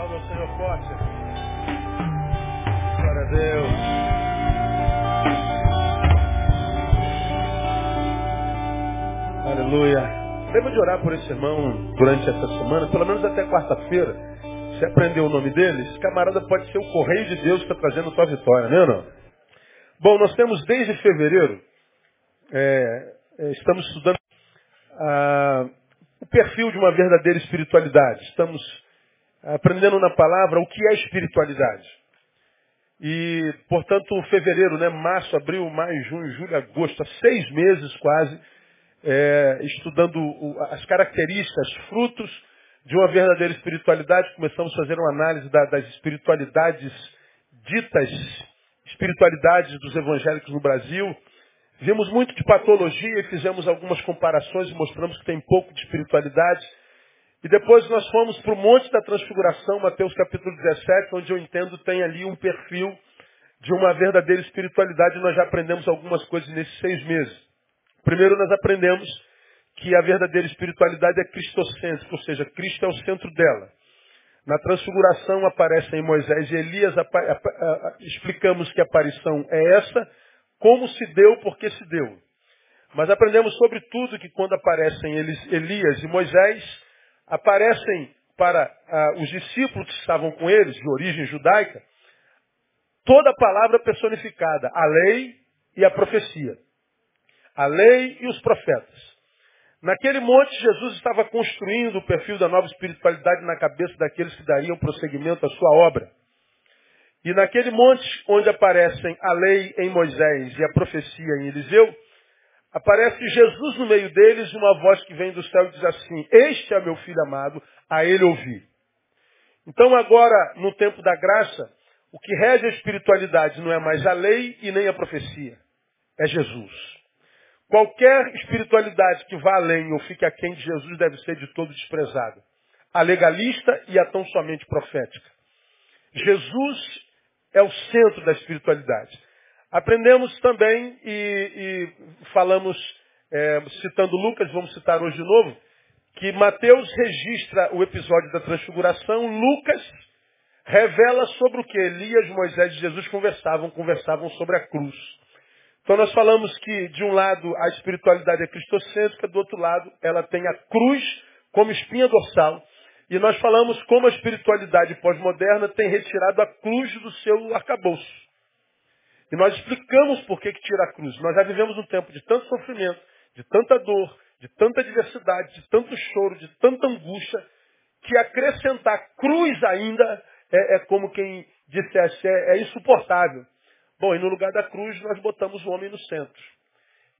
Aplauda o Senhor forte. Glória a Deus. Aleluia. Lembra de orar por esse irmão durante essa semana, pelo menos até quarta-feira. Se aprender o nome dele, esse camarada pode ser o correio de Deus que está trazendo a tua vitória, né não? Bom, nós temos desde fevereiro, é, é, estamos estudando ah, o perfil de uma verdadeira espiritualidade. Estamos aprendendo na palavra o que é espiritualidade. E, portanto, fevereiro, né, março, abril, maio, junho, julho, agosto, há seis meses quase, é, estudando o- as características, frutos de uma verdadeira espiritualidade. Começamos a fazer uma análise da- das espiritualidades ditas, espiritualidades dos evangélicos no Brasil. Vimos muito de patologia e fizemos algumas comparações e mostramos que tem pouco de espiritualidade. E depois nós fomos para o Monte da Transfiguração, Mateus capítulo 17, onde eu entendo tem ali um perfil de uma verdadeira espiritualidade. Nós já aprendemos algumas coisas nesses seis meses. Primeiro nós aprendemos que a verdadeira espiritualidade é cristocêntrica, ou seja, Cristo é o centro dela. Na transfiguração aparecem Moisés e Elias, explicamos que a aparição é essa, como se deu, porque se deu. Mas aprendemos sobretudo que quando aparecem eles, Elias e Moisés, aparecem para ah, os discípulos que estavam com eles, de origem judaica, toda a palavra personificada, a lei e a profecia. A lei e os profetas. Naquele monte, Jesus estava construindo o perfil da nova espiritualidade na cabeça daqueles que dariam prosseguimento à sua obra. E naquele monte, onde aparecem a lei em Moisés e a profecia em Eliseu, aparece Jesus no meio deles e uma voz que vem do céu e diz assim, este é meu filho amado, a ele ouvi. Então agora, no tempo da graça, o que rege a espiritualidade não é mais a lei e nem a profecia, é Jesus. Qualquer espiritualidade que vá além ou fique aquém de Jesus deve ser de todo desprezada. A legalista e a tão somente profética. Jesus é o centro da espiritualidade. Aprendemos também e, e falamos, é, citando Lucas, vamos citar hoje de novo, que Mateus registra o episódio da transfiguração, Lucas revela sobre o que Elias, Moisés e Jesus conversavam, conversavam sobre a cruz. Então nós falamos que, de um lado, a espiritualidade é cristocêntrica, do outro lado, ela tem a cruz como espinha dorsal. E nós falamos como a espiritualidade pós-moderna tem retirado a cruz do seu arcabouço. E nós explicamos por que, que tira a cruz. Nós já vivemos um tempo de tanto sofrimento, de tanta dor, de tanta diversidade, de tanto choro, de tanta angústia, que acrescentar cruz ainda é, é como quem dissesse, é, é insuportável. Bom, e no lugar da cruz nós botamos o homem no centro.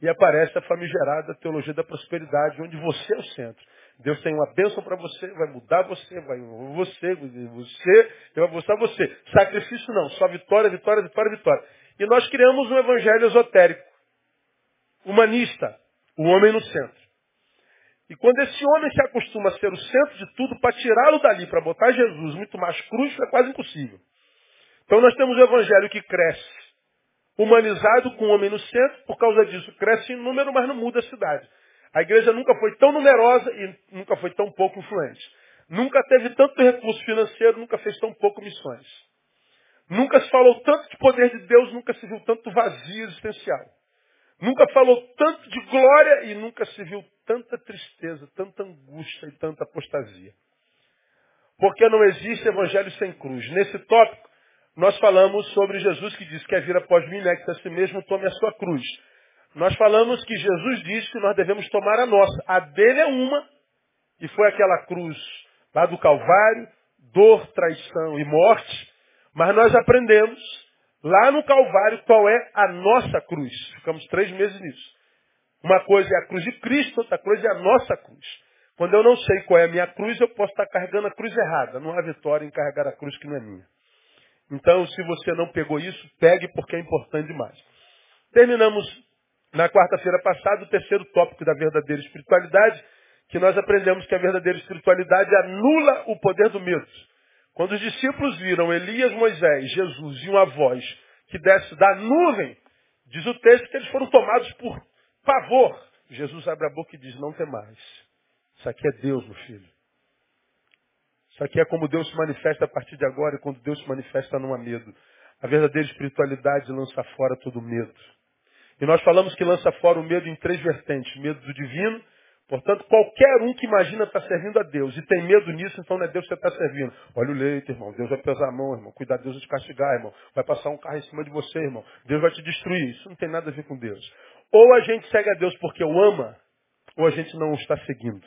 E aparece a famigerada teologia da prosperidade, onde você é o centro. Deus tem uma bênção para você, vai mudar você, vai você, você, vou mostrar você. Sacrifício não, só vitória, vitória, vitória, vitória. E nós criamos um evangelho esotérico, humanista, o homem no centro. E quando esse homem se acostuma a ser o centro de tudo, para tirá-lo dali, para botar Jesus muito mais cruz, é quase impossível. Então nós temos o evangelho que cresce, humanizado com o homem no centro, por causa disso cresce em número, mas não muda a cidade. A igreja nunca foi tão numerosa e nunca foi tão pouco influente. Nunca teve tanto recurso financeiro, nunca fez tão pouco missões. Nunca se falou tanto de poder de Deus, nunca se viu tanto vazio existencial. Nunca falou tanto de glória e nunca se viu tanta tristeza, tanta angústia e tanta apostasia. Porque não existe evangelho sem cruz. Nesse tópico, nós falamos sobre Jesus que diz que quer vir após mim, negue a si mesmo, tome a sua cruz. Nós falamos que Jesus diz que nós devemos tomar a nossa. A dele é uma, e foi aquela cruz lá do Calvário, dor, traição e morte. Mas nós aprendemos lá no Calvário qual é a nossa cruz. Ficamos três meses nisso. Uma coisa é a cruz de Cristo, outra coisa é a nossa cruz. Quando eu não sei qual é a minha cruz, eu posso estar carregando a cruz errada. Não há vitória em carregar a cruz que não é minha. Então, se você não pegou isso, pegue porque é importante demais. Terminamos na quarta-feira passada o terceiro tópico da verdadeira espiritualidade, que nós aprendemos que a verdadeira espiritualidade anula o poder do medo. Quando os discípulos viram Elias, Moisés, Jesus e uma voz que desce da nuvem, diz o texto que eles foram tomados por pavor. Jesus abre a boca e diz, não tem mais. Isso aqui é Deus, meu filho. Isso aqui é como Deus se manifesta a partir de agora e quando Deus se manifesta não há medo. A verdadeira espiritualidade lança fora todo medo. E nós falamos que lança fora o medo em três vertentes. Medo do divino, portanto, qualquer um que imagina estar servindo a Deus e tem medo nisso, então não é Deus que você está servindo. Olha o leite, irmão. Deus vai pesar a mão, irmão. Cuidado, Deus vai te castigar, irmão. Vai passar um carro em cima de você, irmão. Deus vai te destruir. Isso não tem nada a ver com Deus. Ou a gente segue a Deus porque o ama, ou a gente não o está seguindo.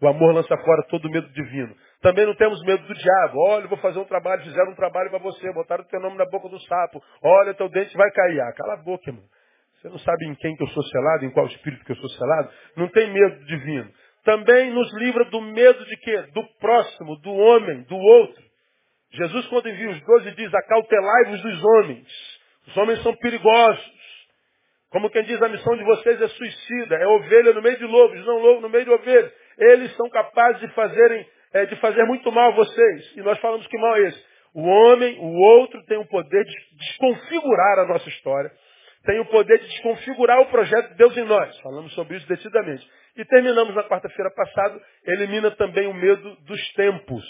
O amor lança fora todo medo divino. Também não temos medo do diabo. Olha, vou fazer um trabalho, fizeram um trabalho para você, botaram o teu nome na boca do sapo. Olha, teu dente vai cair. Ah, cala a boca, irmão. Você não sabe em quem que eu sou selado, em qual espírito que eu sou selado. Não tem medo divino. Também nos livra do medo de quê? Do próximo, do homem, do outro. Jesus, quando envia os doze, diz, acautelai-vos dos homens. Os homens são perigosos. Como quem diz, a missão de vocês é suicida, é ovelha no meio de lobos, não lobo no meio de ovelhas. Eles são capazes de fazerem, é, de fazer muito mal a vocês. E nós falamos que mal é esse. O homem, o outro, tem o poder de desconfigurar a nossa história. Tem o poder de desconfigurar o projeto de Deus em nós. Falamos sobre isso decididamente. E terminamos na quarta-feira passada, elimina também o medo dos tempos.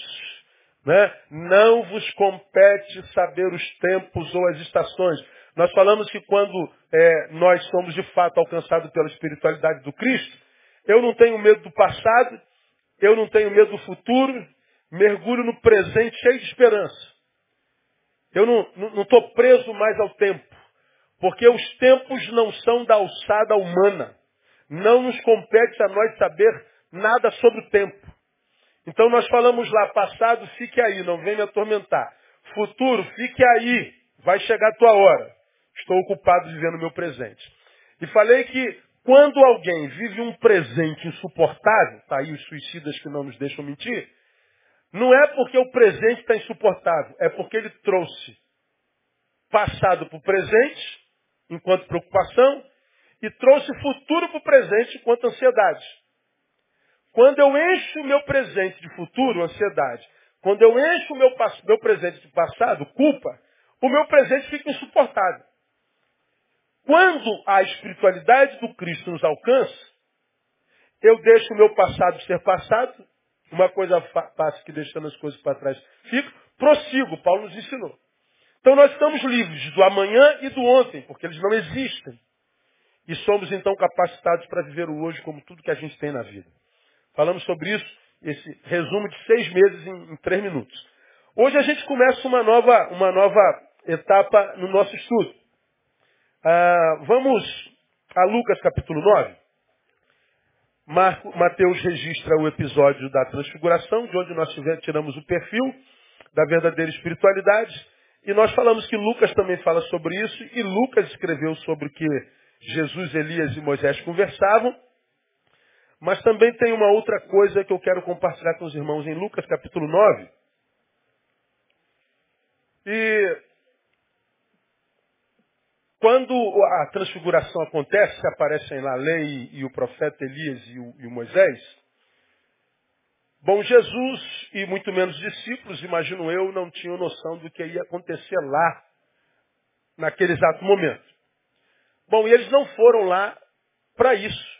Né? Não vos compete saber os tempos ou as estações. Nós falamos que quando é, nós somos de fato alcançados pela espiritualidade do Cristo, eu não tenho medo do passado, eu não tenho medo do futuro, mergulho no presente cheio de esperança. Eu não estou preso mais ao tempo, porque os tempos não são da alçada humana. Não nos compete a nós saber nada sobre o tempo. Então nós falamos lá, passado, fique aí, não vem me atormentar. Futuro, fique aí, vai chegar a tua hora. Estou ocupado vivendo o meu presente. E falei que quando alguém vive um presente insuportável, está aí os suicidas que não nos deixam mentir, não é porque o presente está insuportável, é porque ele trouxe passado para o presente, enquanto preocupação, e trouxe futuro para o presente enquanto ansiedade. Quando eu encho o meu presente de futuro, ansiedade. Quando eu encho o meu, meu presente de passado, culpa, o meu presente fica insuportável. Quando a espiritualidade do Cristo nos alcança, eu deixo o meu passado ser passado, uma coisa passa que deixando as coisas para trás fico, prossigo, Paulo nos ensinou. Então nós estamos livres do amanhã e do ontem, porque eles não existem. E somos então capacitados para viver o hoje como tudo que a gente tem na vida. Falamos sobre isso, esse resumo de seis meses em, em três minutos. Hoje a gente começa uma nova, uma nova etapa no nosso estudo. Ah, vamos a Lucas capítulo 9. Marco, Mateus registra o episódio da transfiguração, de onde nós tiramos o perfil da verdadeira espiritualidade. E nós falamos que Lucas também fala sobre isso, e Lucas escreveu sobre o que Jesus, Elias e Moisés conversavam. Mas também tem uma outra coisa que eu quero compartilhar com os irmãos em Lucas capítulo 9. E quando a transfiguração acontece, aparecem lá a lei e o profeta Elias e o, e o Moisés, bom, Jesus e muito menos discípulos, imagino eu, não tinham noção do que ia acontecer lá, naquele exato momento. Bom, e eles não foram lá para isso.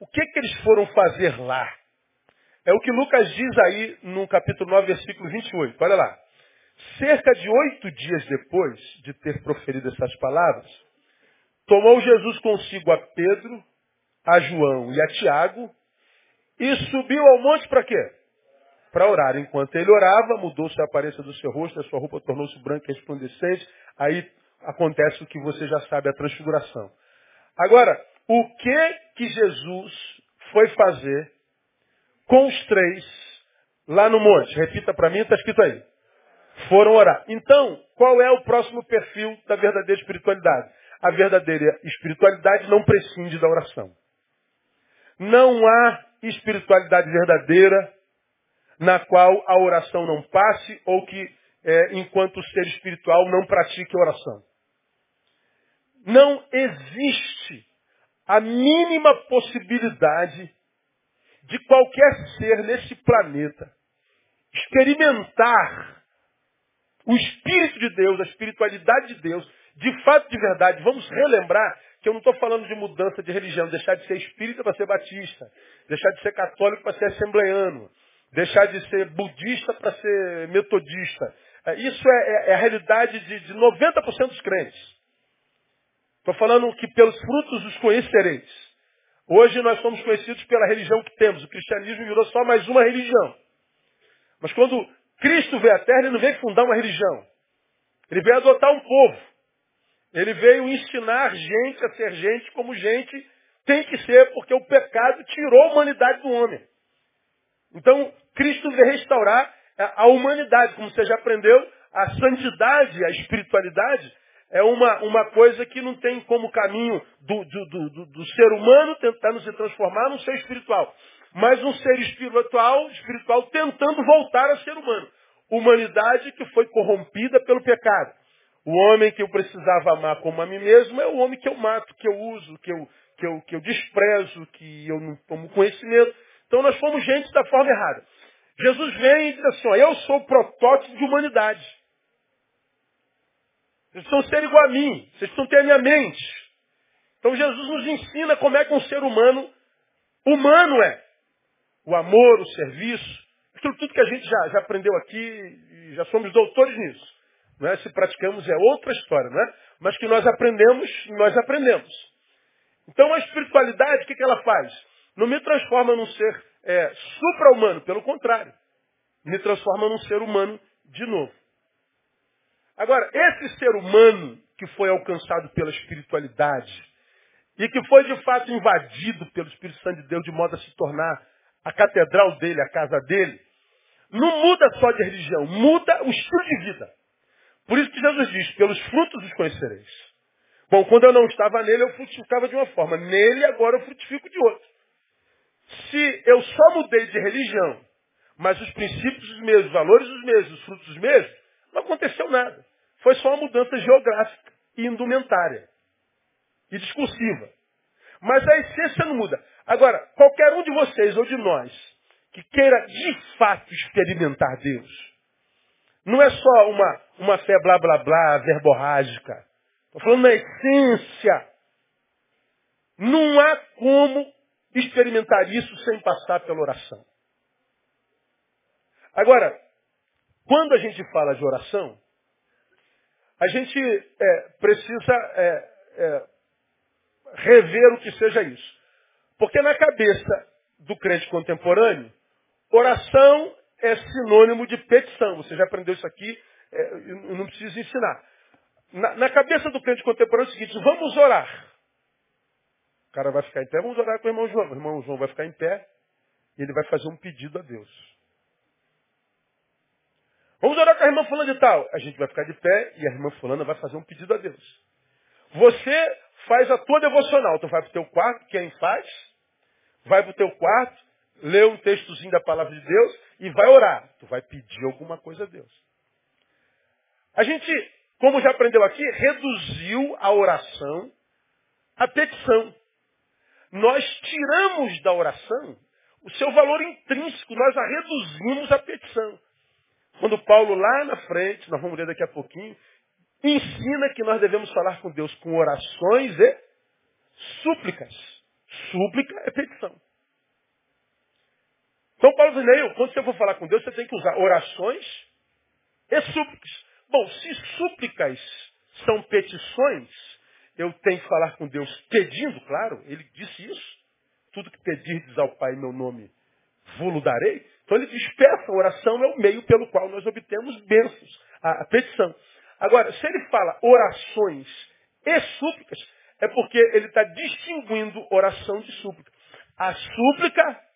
O que, que eles foram fazer lá? É o que Lucas diz aí no capítulo 9, versículo 28. Olha lá. Cerca de oito dias depois de ter proferido essas palavras, tomou Jesus consigo a Pedro, a João e a Tiago e subiu ao monte para quê? Para orar. Enquanto ele orava, mudou-se a aparência do seu rosto, a sua roupa tornou-se branca e resplandecente. Aí acontece o que você já sabe, a transfiguração. Agora, o que que Jesus foi fazer com os três lá no monte? Repita para mim, está escrito aí foram orar. Então, qual é o próximo perfil da verdadeira espiritualidade? A verdadeira espiritualidade não prescinde da oração. Não há espiritualidade verdadeira na qual a oração não passe ou que, é, enquanto ser espiritual, não pratique oração. Não existe a mínima possibilidade de qualquer ser nesse planeta experimentar o Espírito de Deus, a espiritualidade de Deus, de fato, de verdade, vamos relembrar que eu não estou falando de mudança de religião, deixar de ser espírita para ser batista, deixar de ser católico para ser assembleiano, deixar de ser budista para ser metodista. É, isso é, é, é, a realidade de, de 90% dos crentes. Estou falando que pelos frutos os conhecereis. Hoje nós somos conhecidos pela religião que temos. O cristianismo virou só mais uma religião. Mas quando Cristo veio à Terra, ele não veio fundar uma religião. Ele veio adotar um povo. Ele veio ensinar gente a ser gente como gente tem que ser, porque o pecado tirou a humanidade do homem. Então, Cristo veio restaurar a humanidade, como você já aprendeu, a santidade, a espiritualidade é uma, uma coisa que não tem como caminho do, do, do, do ser humano tentando se transformar num ser espiritual, mas um ser espiritual, espiritual tentando voltar a ser humano. Humanidade que foi corrompida pelo pecado. O homem que eu precisava amar como a mim mesmo é o homem que eu mato, que eu uso, que eu, que eu, que eu desprezo, que eu não tomo conhecimento. Então nós fomos gente da forma errada. Jesus vem e diz assim, ó, eu sou o protótipo de humanidade. Vocês precisam ser igual a mim, vocês precisam ter a minha mente. Então Jesus nos ensina como é que um ser humano, humano é. O amor, o serviço, aquilo tudo que a gente já, já aprendeu aqui já somos doutores nisso. Não é? Se praticamos é outra história, não é? Mas que nós aprendemos, nós aprendemos. Então a espiritualidade, o que, que ela faz? Não me transforma num ser é, supra-humano, pelo contrário. Me transforma num ser humano de novo. Agora, esse ser humano que foi alcançado pela espiritualidade e que foi de fato invadido pelo Espírito Santo de Deus de modo a se tornar a catedral dele, a casa dele, não muda só de religião, muda o estilo de vida. Por isso que Jesus diz, pelos frutos os conhecereis. Bom, quando eu não estava nele, eu frutificava de uma forma. Nele, agora eu frutifico de outra. Se eu só mudei de religião, mas os princípios os mesmos, os valores os mesmos, os frutos os mesmos, não aconteceu nada. Foi só uma mudança geográfica e indumentária. E discursiva. Mas a essência não muda. Agora, qualquer um de vocês ou de nós que queira de fato experimentar Deus, não é só uma, uma fé blá blá blá, verborrágica. Estou falando na essência. Não há como experimentar isso sem passar pela oração. Agora, quando a gente fala de oração, a gente é, precisa é, é, rever o que seja isso. Porque na cabeça do crente contemporâneo, oração é sinônimo de petição. Você já aprendeu isso aqui, é, eu não preciso ensinar. Na, na, cabeça do crente contemporâneo é o seguinte, vamos orar. O cara vai ficar em pé, vamos orar com o irmão João. O irmão João vai ficar em pé e ele vai fazer um pedido a Deus. Vamos orar com a irmã fulana de tal. A gente vai ficar de pé e a irmã fulana vai fazer um pedido a Deus. Você faz a tua devocional. Tu vai para o teu quarto, quem faz? Vai para o teu quarto, lê um textozinho da palavra de Deus e vai orar. Tu vai pedir alguma coisa a Deus. A gente, como já aprendeu aqui, reduziu a oração à petição. Nós tiramos da oração o seu valor intrínseco, nós a reduzimos à petição. Quando Paulo, lá na frente, nós vamos ler daqui a pouquinho, ensina que nós devemos falar com Deus com orações e súplicas. Súplica é petição. Então Paulo diz, Neil, quando você for falar com Deus, você tem que usar orações e súplicas. Bom, se súplicas são petições, eu tenho que falar com Deus pedindo, claro, ele disse isso. Tudo que pedirdes ao Pai em meu nome, vou darei. Então ele diz, peça, oração é o meio pelo qual nós obtemos bênçãos, a, a petição. Agora, se ele fala orações e súplicas, é porque ele está distinguindo oração de súplica. A súplica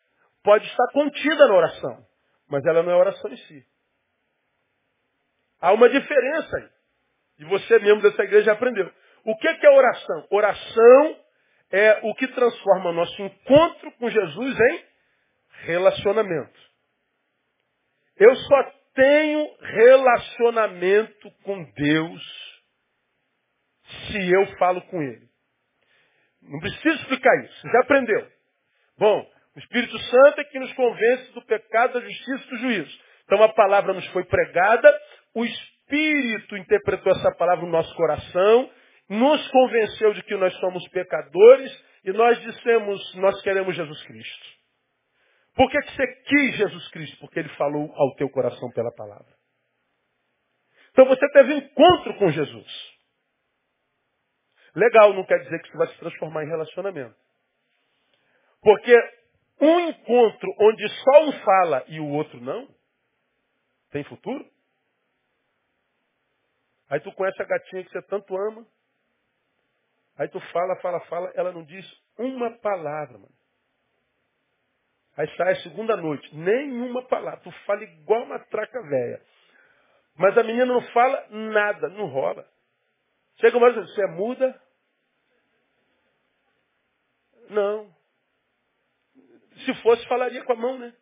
pode estar contida na oração, mas ela não é oração em si. Há uma diferença aí. E você, membro dessa igreja, já aprendeu. O que é oração? Oração é o que transforma nosso encontro com Jesus em relacionamento. Eu só tenho relacionamento com Deus se eu falo com Ele. Não preciso explicar isso, já aprendeu. Bom, o Espírito Santo é que nos convence do pecado, da justiça e do juízo. Então a palavra nos foi pregada, o Espírito interpretou essa palavra no nosso coração, nos convenceu de que nós somos pecadores e nós dissemos, nós queremos Jesus Cristo. Por que, que você quis Jesus Cristo? Porque ele falou ao teu coração pela palavra. Então você teve um encontro com Jesus. Legal, não quer dizer que isso vai se transformar em relacionamento. Porque um encontro onde só um fala e o outro não, tem futuro? Aí tu conhece a gatinha que você tanto ama. Aí tu fala, fala, fala, ela não diz uma palavra, mano. Aí sai a segunda noite, nenhuma palavra. Tu fala igual uma traca velha. Mas a menina não fala nada, não rola. Chega uma vez, você é muda? Não. Se fosse, falaria com a mão, né?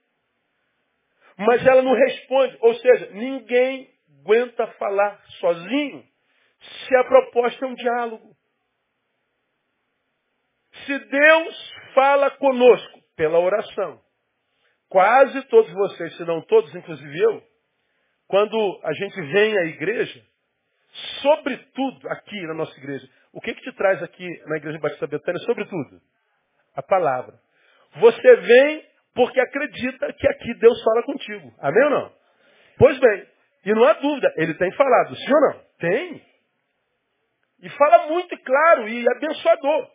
Mas ela não responde. Ou seja, ninguém aguenta falar sozinho se a proposta é um diálogo. Se Deus fala conosco pela oração, quase todos vocês, se não todos, inclusive eu, quando a gente vem à igreja, sobretudo aqui na nossa igreja, o que, que te traz aqui na igreja Batista Betânia? Sobretudo, a palavra. Você vem porque acredita que aqui Deus fala contigo. Amém ou não? Pois bem, e não há dúvida, ele tem falado, sim ou não? Tem. E fala muito claro e abençoador.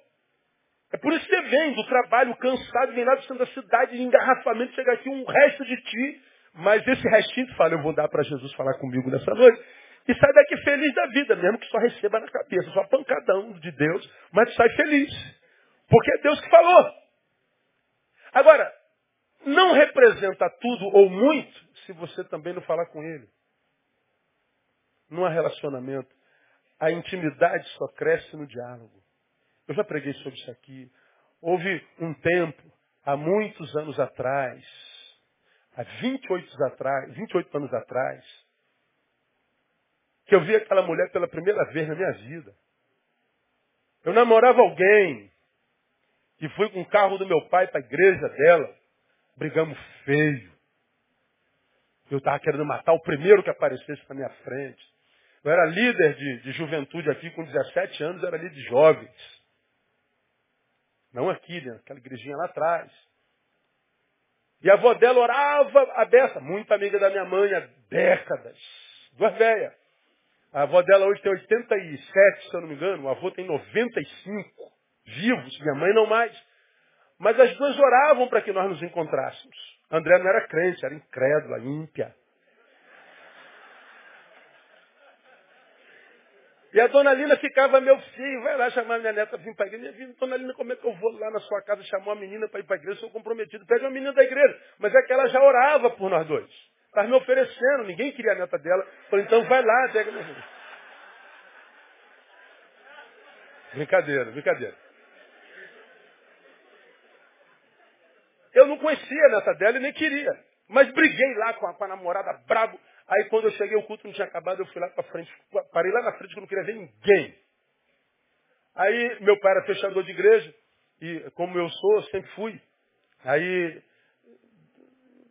É por isso que você vem do trabalho cansado, vem lá do centro da cidade, de engarrafamento, chega aqui um resto de ti, mas esse restinho tu fala, eu vou dar para Jesus falar comigo nessa noite. E sai daqui feliz da vida, mesmo que só receba na cabeça, só pancadão de Deus, mas sai feliz. Porque é Deus que falou. Agora, não representa tudo ou muito se você também não falar com ele. Não há relacionamento. A intimidade só cresce no diálogo. Eu já preguei sobre isso aqui. Houve um tempo, há muitos anos atrás, há 28 anos atrás, 28 anos atrás, que eu vi aquela mulher pela primeira vez na minha vida. Eu namorava alguém e fui com o carro do meu pai para a igreja dela. Brigamos feio. Eu estava querendo matar o primeiro que aparecesse na minha frente. Eu era líder de, de juventude aqui, com 17 anos, era líder de jovens. Não aqui, né? aquela igrejinha lá atrás. E a avó dela orava a beça, muito amiga da minha mãe há décadas. Duas velhas. A avó dela hoje tem 87, se eu não me engano. O avô tem 95 vivos, minha mãe não mais. Mas as duas oravam para que nós nos encontrássemos. André não era crente, era incrédula, ímpia. E a dona Lina ficava, meu filho, vai lá chamar minha neta para vir para a igreja. Minha dona Lina, como é que eu vou lá na sua casa chamar uma menina para ir para a igreja? Eu sou comprometido. Pega uma menina da igreja. Mas é que ela já orava por nós dois. Estava me oferecendo, ninguém queria a neta dela. Falei, então vai lá, pega minha filha. Brincadeira, brincadeira. Eu não conhecia a neta dela e nem queria. Mas briguei lá com a, com a namorada brabo. Aí quando eu cheguei, o culto não tinha acabado, eu fui lá para frente, parei lá na frente que eu não queria ver ninguém. Aí meu pai era fechador de igreja, e como eu sou, eu sempre fui. Aí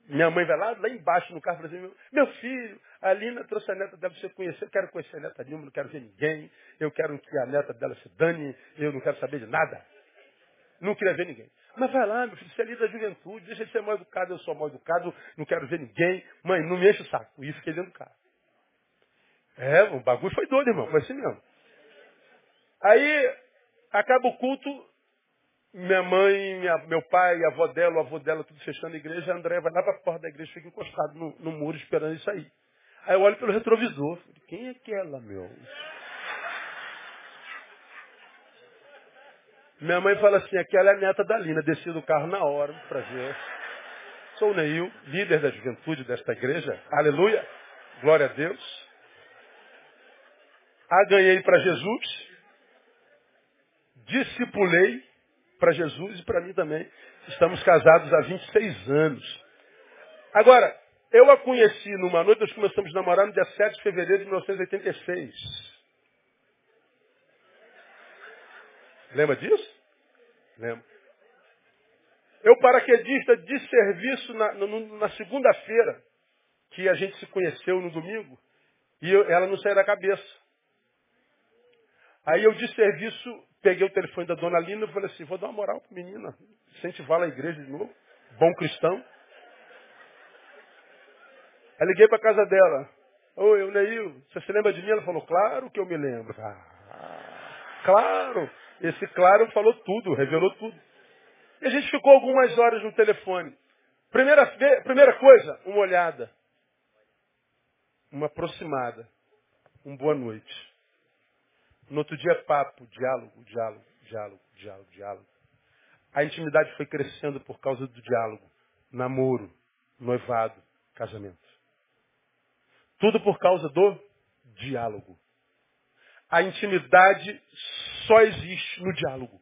minha mãe vai lá, lá embaixo no carro fala assim, meu filho, a Lina trouxe a neta dela para você conhecer, eu quero conhecer a neta Dilma, não quero ver ninguém, eu quero que a neta dela se dane, eu não quero saber de nada. Não queria ver ninguém. Mas vai lá, meu filho, você é líder da juventude, deixa de ser mal educado, eu sou mal educado, não quero ver ninguém. Mãe, não me enche o saco. E fiquei dentro do carro. É, o bagulho foi doido, irmão, foi assim mesmo. Aí, acaba o culto, minha mãe, minha, meu pai, a avó dela, o avô dela, tudo fechando a igreja, a André vai lá para a porta da igreja, fica encostado no, no muro esperando isso aí. Aí eu olho pelo retrovisor, quem é aquela, meu? Minha mãe fala assim, aquela é a neta da Lina, desci do carro na hora, prazer. Sou o Neil, líder da juventude desta igreja. Aleluia. Glória a Deus. A ganhei para Jesus. Discipulei para Jesus e para mim também. Estamos casados há 26 anos. Agora, eu a conheci numa noite, nós começamos a namorar no dia 7 de fevereiro de 1986. Lembra disso? Lembra. Eu, paraquedista de serviço na, na segunda-feira, que a gente se conheceu no domingo, e eu, ela não saía da cabeça. Aí eu de serviço, peguei o telefone da dona Lina e falei assim, vou dar uma moral para menina, incentivá-la à igreja de novo, bom cristão. Aí liguei para casa dela. Oi, eu Neil, você se lembra de mim? Ela falou, claro que eu me lembro. Ah, claro. Esse claro falou tudo, revelou tudo. E a gente ficou algumas horas no telefone. Primeira, primeira coisa, uma olhada. Uma aproximada. Um boa noite. No outro dia, papo, diálogo, diálogo, diálogo, diálogo, diálogo. A intimidade foi crescendo por causa do diálogo. Namoro, noivado, casamento. Tudo por causa do diálogo. A intimidade só existe no diálogo.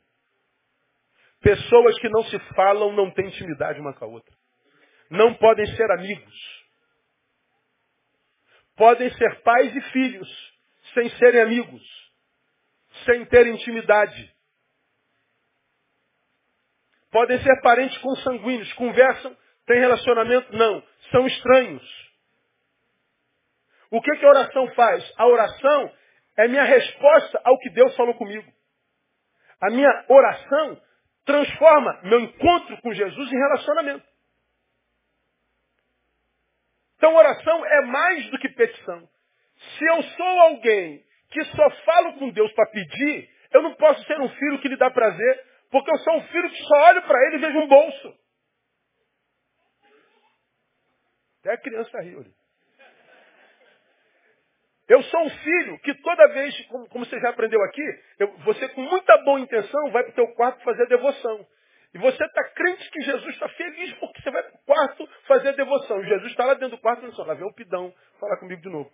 Pessoas que não se falam não têm intimidade uma com a outra. Não podem ser amigos. Podem ser pais e filhos, sem serem amigos, sem ter intimidade. Podem ser parentes consanguíneos, conversam, têm relacionamento? Não, são estranhos. O que, que a oração faz? A oração é minha resposta ao que Deus falou comigo. A minha oração transforma meu encontro com Jesus em relacionamento. Então oração é mais do que petição. Se eu sou alguém que só falo com Deus para pedir, eu não posso ser um filho que lhe dá prazer, porque eu sou um filho que só olho para ele e vejo um bolso. Até a criança riu ali. Eu sou um filho que toda vez, como, como você já aprendeu aqui, eu, você com muita boa intenção vai para o teu quarto fazer devoção. E você está crente que Jesus está feliz porque você vai para o quarto fazer devoção. E Jesus está lá dentro do quarto e diz, lá vem o pidão, falar comigo de novo.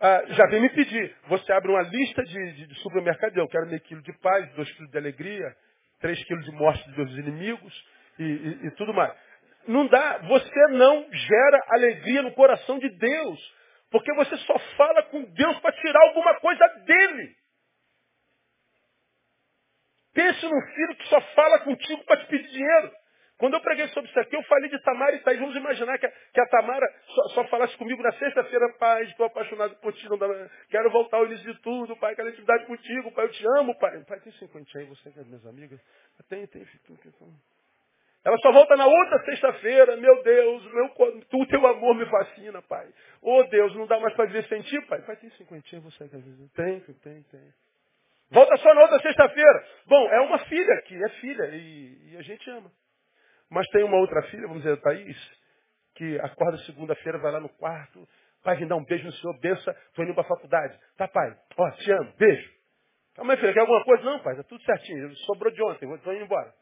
Ah, já vem me pedir. Você abre uma lista de, de, de supermercado, eu quero meio quilo de paz, dois quilos de alegria, três quilos de morte dos inimigos e, e, e tudo mais. Não dá, você não gera alegria no coração de Deus. Porque você só fala com Deus para tirar alguma coisa dele. Pense num filho que só fala contigo para te pedir dinheiro. Quando eu preguei sobre isso aqui, eu falei de Tamara e Thaís. Vamos imaginar que a, que a Tamara só, só, falasse comigo na sexta-feira, pai, estou apaixonado por ti, não dá, quero voltar ao início de tudo, pai, quero intimidade contigo, pai, eu te amo, pai. Pai, tem cinquenta aí, você que é minhas amigas? Tem, tem, tem. Ela só volta na outra sexta-feira. Meu Deus, meu, o teu amor me fascina, pai. Oh Deus, não dá mais para viver sem ti, pai. Pai, tem cinquentinha você quer viver? Tem, tem, tem. Volta só na outra sexta-feira. Bom, é uma filha aqui, é filha, e, e, a gente ama. Mas tem uma outra filha, vamos dizer, Thaís, que acorda segunda-feira, vai lá no quarto, pai, vem dar um beijo no senhor, benção, tô indo para a faculdade. Tá, pai? Ó, te amo, beijo. Calma filha, quer alguma coisa? Não, pai, tá tudo certinho, sobrou de ontem, tô indo embora.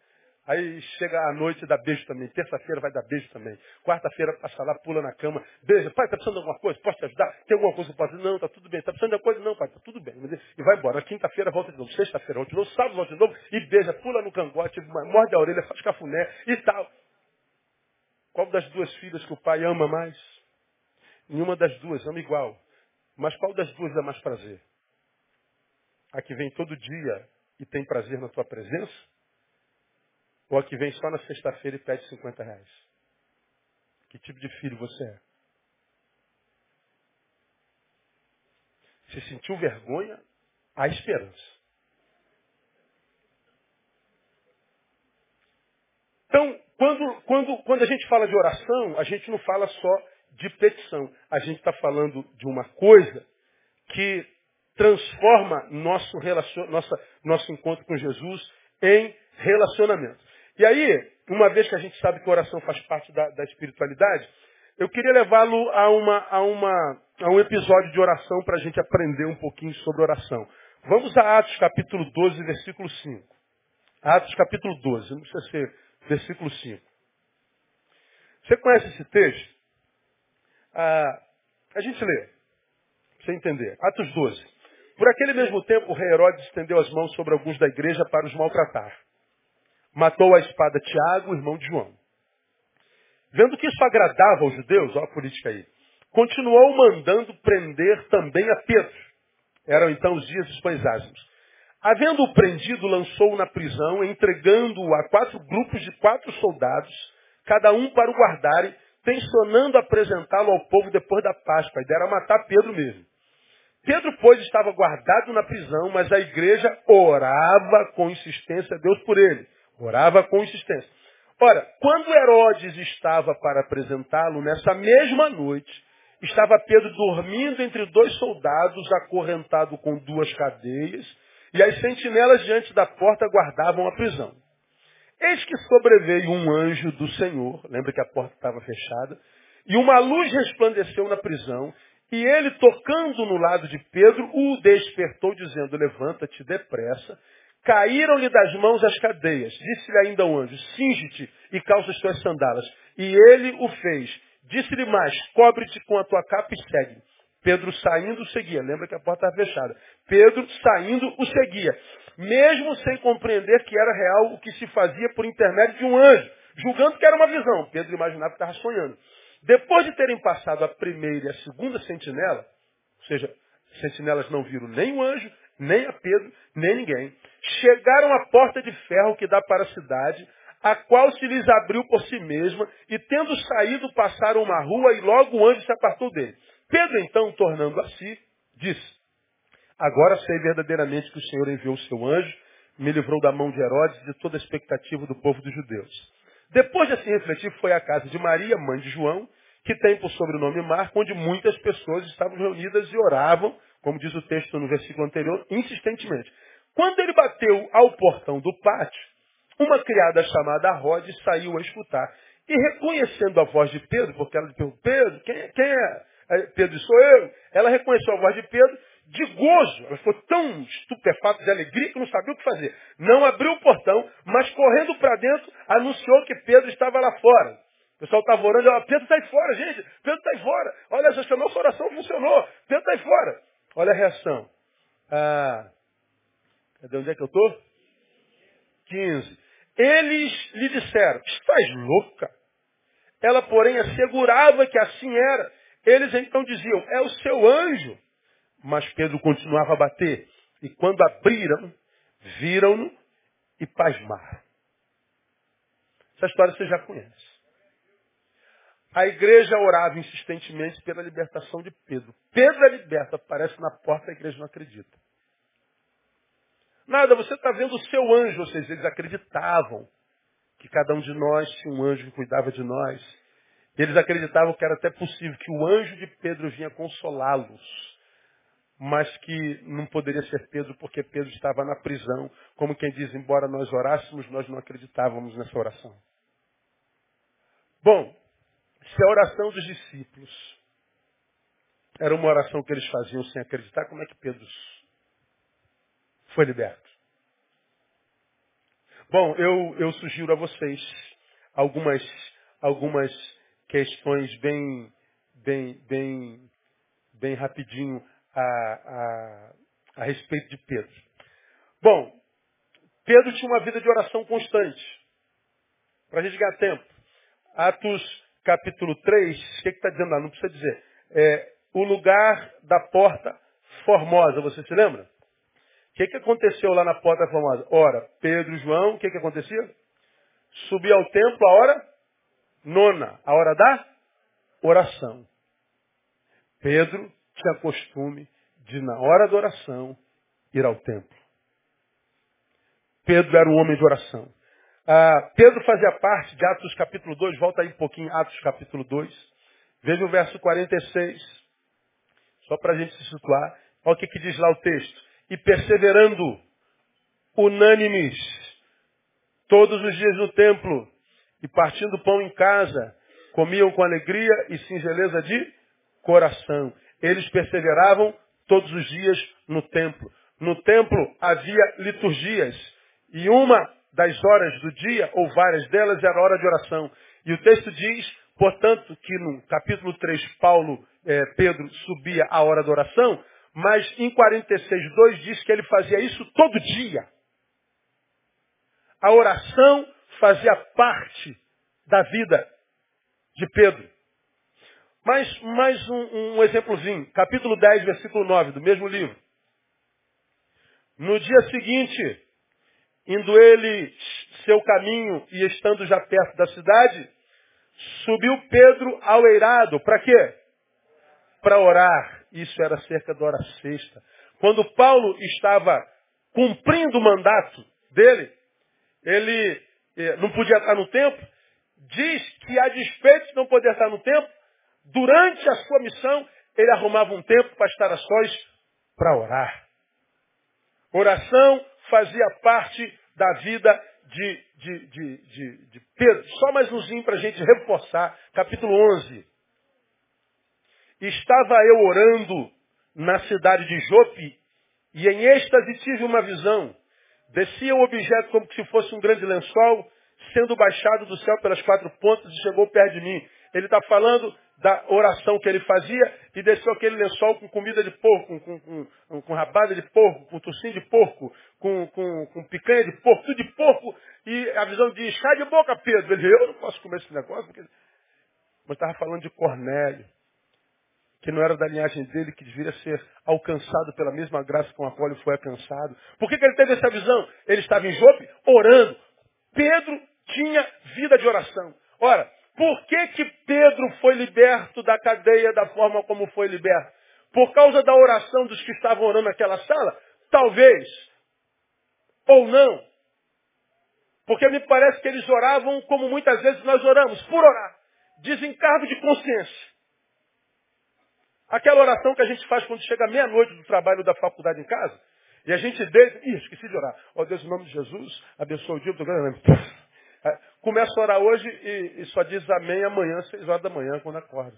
Aí chega a noite, dá beijo também. Terça-feira vai dar beijo também. Quarta-feira passa lá, pula na cama. Beija. Pai, tá precisando de alguma coisa? Posso te ajudar? Tem alguma coisa que eu posso Não, tá tudo bem. Tá precisando de alguma coisa? Não, pai, tá tudo bem. E vai embora. Quinta-feira volta de novo. Sexta-feira volta de novo. Sábado volta de novo. E beija. Pula no cangote, morde a orelha, faz cafuné e tal. Qual das duas filhas que o pai ama mais? Nenhuma das duas ama igual. Mas qual das duas dá mais prazer? A que vem todo dia e tem prazer na tua presença? Ou a que vem só na sexta-feira e pede 50 reais? Que tipo de filho você é? Se sentiu vergonha, há esperança. Então, quando, quando, quando a gente fala de oração, a gente não fala só de petição. A gente está falando de uma coisa que transforma nosso, nossa, nosso encontro com Jesus em relacionamento. E aí, uma vez que a gente sabe que a oração faz parte da, da espiritualidade, eu queria levá-lo a, uma, a, uma, a um episódio de oração para a gente aprender um pouquinho sobre oração. Vamos a Atos capítulo 12, versículo 5. Atos capítulo 12, não precisa ser versículo 5. Você conhece esse texto? Ah, a gente lê, você entender. Atos 12. Por aquele mesmo tempo, o rei Herodes estendeu as mãos sobre alguns da igreja para os maltratar matou a espada Tiago, irmão de João. Vendo que isso agradava aos judeus, olha a política aí, continuou mandando prender também a Pedro. Eram então os dias dos pães ázimos. Havendo-o prendido, lançou-o na prisão, entregando-o a quatro grupos de quatro soldados, cada um para o guardarem, tensionando apresentá-lo ao povo depois da Páscoa. A ideia era matar Pedro mesmo. Pedro, pois, estava guardado na prisão, mas a igreja orava com insistência a Deus por ele. Orava com insistência. Ora, quando Herodes estava para apresentá-lo, nessa mesma noite, estava Pedro dormindo entre dois soldados, acorrentado com duas cadeias, e as sentinelas diante da porta guardavam a prisão. Eis que sobreveio um anjo do Senhor, lembra que a porta estava fechada, e uma luz resplandeceu na prisão, e ele, tocando no lado de Pedro, o despertou, dizendo, levanta-te depressa. Caíram-lhe das mãos as cadeias. Disse-lhe ainda o anjo, cinge-te e calça as tuas sandálias. E ele o fez. Disse-lhe mais, cobre-te com a tua capa e segue. Pedro saindo seguia. Lembra que a porta estava fechada. Pedro saindo o seguia. Mesmo sem compreender que era real o que se fazia por intermédio de um anjo. Julgando que era uma visão. Pedro imaginava que estava sonhando. Depois de terem passado a primeira e a segunda sentinela, ou seja, as sentinelas não viram nem o anjo, nem a Pedro, nem ninguém, chegaram à porta de ferro que dá para a cidade, a qual se lhes abriu por si mesma, e tendo saído, passaram uma rua e logo o anjo se apartou dele. Pedro, então, tornando a si, disse, agora sei verdadeiramente que o Senhor enviou o seu anjo, me livrou da mão de Herodes e de toda a expectativa do povo dos judeus. Depois de assim refletir, foi à casa de Maria, mãe de João, que tem por sobrenome Marco, onde muitas pessoas estavam reunidas e oravam, como diz o texto no versículo anterior, insistentemente. Quando ele bateu ao portão do pátio, uma criada chamada Rod saiu a escutar. E reconhecendo a voz de Pedro, porque ela disse, Pedro, quem, é, quem é? Pedro sou eu. Ela reconheceu a voz de Pedro de gozo. Ela ficou tão estupefata de alegria que não sabia o que fazer. Não abriu o portão, mas correndo para dentro, anunciou que Pedro estava lá fora. O pessoal estava orando, ela, Pedro está aí fora, gente. Pedro está aí fora. Olha, essa nossa oração funcionou. Pedro está aí fora. Olha a reação. Ah, cadê onde é que eu estou? 15. Eles lhe disseram, estás louca? Ela, porém, assegurava que assim era. Eles então diziam, é o seu anjo. Mas Pedro continuava a bater. E quando abriram, viram-no e pasmaram. Essa história você já conhece. A igreja orava insistentemente pela libertação de Pedro. Pedro é liberto, aparece na porta, a igreja não acredita. Nada, você está vendo o seu anjo, ou seja, eles acreditavam que cada um de nós tinha um anjo que cuidava de nós. Eles acreditavam que era até possível que o anjo de Pedro vinha consolá-los mas que não poderia ser Pedro porque Pedro estava na prisão. Como quem diz, embora nós orássemos, nós não acreditávamos nessa oração. Bom, se a oração dos discípulos era uma oração que eles faziam sem acreditar, como é que Pedro foi liberto? Bom, eu, eu sugiro a vocês algumas, algumas questões bem, bem, bem, bem rapidinho a, a, a respeito de Pedro. Bom, Pedro tinha uma vida de oração constante. Para a gente ganhar tempo. Atos capítulo 3, o que está dizendo lá? Não precisa dizer. É, o lugar da porta formosa, você se lembra? O que, que aconteceu lá na porta formosa? Ora, Pedro e João, o que, que acontecia? Subia ao templo a hora nona, a hora da oração. Pedro tinha costume de, na hora da oração, ir ao templo. Pedro era um homem de oração. Ah, Pedro fazia parte de Atos capítulo 2, volta aí um pouquinho, Atos capítulo 2. Veja o verso 46, só para a gente se situar. Olha o que, que diz lá o texto. E perseverando unânimes todos os dias no templo e partindo pão em casa, comiam com alegria e singeleza de coração eles perseveravam todos os dias no templo. No templo havia liturgias. E uma das horas do dia, ou várias delas, era hora de oração. E o texto diz, portanto, que no capítulo 3, Paulo, eh, Pedro subia a hora da oração, mas em 46, 2 diz que ele fazia isso todo dia. A oração fazia parte da vida de Pedro. Mais, mais um, um exemplozinho. Capítulo 10, versículo 9 do mesmo livro. No dia seguinte, indo ele seu caminho e estando já perto da cidade, subiu Pedro ao eirado. Para quê? Para orar. Isso era cerca da hora sexta. Quando Paulo estava cumprindo o mandato dele, ele eh, não podia estar no templo. Diz que a despeito de não poder estar no templo, durante a sua missão, ele arrumava um tempo para estar a sós para orar. Oração fazia parte da vida de, de, de, de, Pedro. Só mais umzinho para a gente reforçar. Capítulo 11. Estava eu orando na cidade de Jope e em êxtase tive uma visão. Descia um objeto como se fosse um grande lençol, sendo baixado do céu pelas quatro pontas e chegou perto de mim. Ele está falando da oração que ele fazia e desceu aquele lençol com comida de porco, com, com, com, rabada de porco, com tocinho de porco, com, com, com picanha de porco, tudo de porco. E a visão diz, sai de boca, Pedro. Ele eu não posso comer esse negócio. Porque... Mas estava falando de Cornélio, que não era da linhagem dele, que deveria ser alcançado pela mesma graça com a qual ele foi alcançado. Por que, que ele teve essa visão? Ele estava em Jope orando. Pedro tinha vida de oração. Ora, por que, que Pedro foi liberto da cadeia da forma como foi liberto? Por causa da oração dos que estavam orando naquela sala? Talvez. Ou não. Porque me parece que eles oravam como muitas vezes nós oramos, por orar. Desencargo de consciência. Aquela oração que a gente faz quando chega meia-noite do trabalho da faculdade em casa, e a gente deita, ih, esqueci de orar. Ó oh, Deus, em nome de Jesus, abençoe o dia do grande. É, começa a orar hoje e, e, só diz amém amanhã, seis horas da manhã, quando acorda.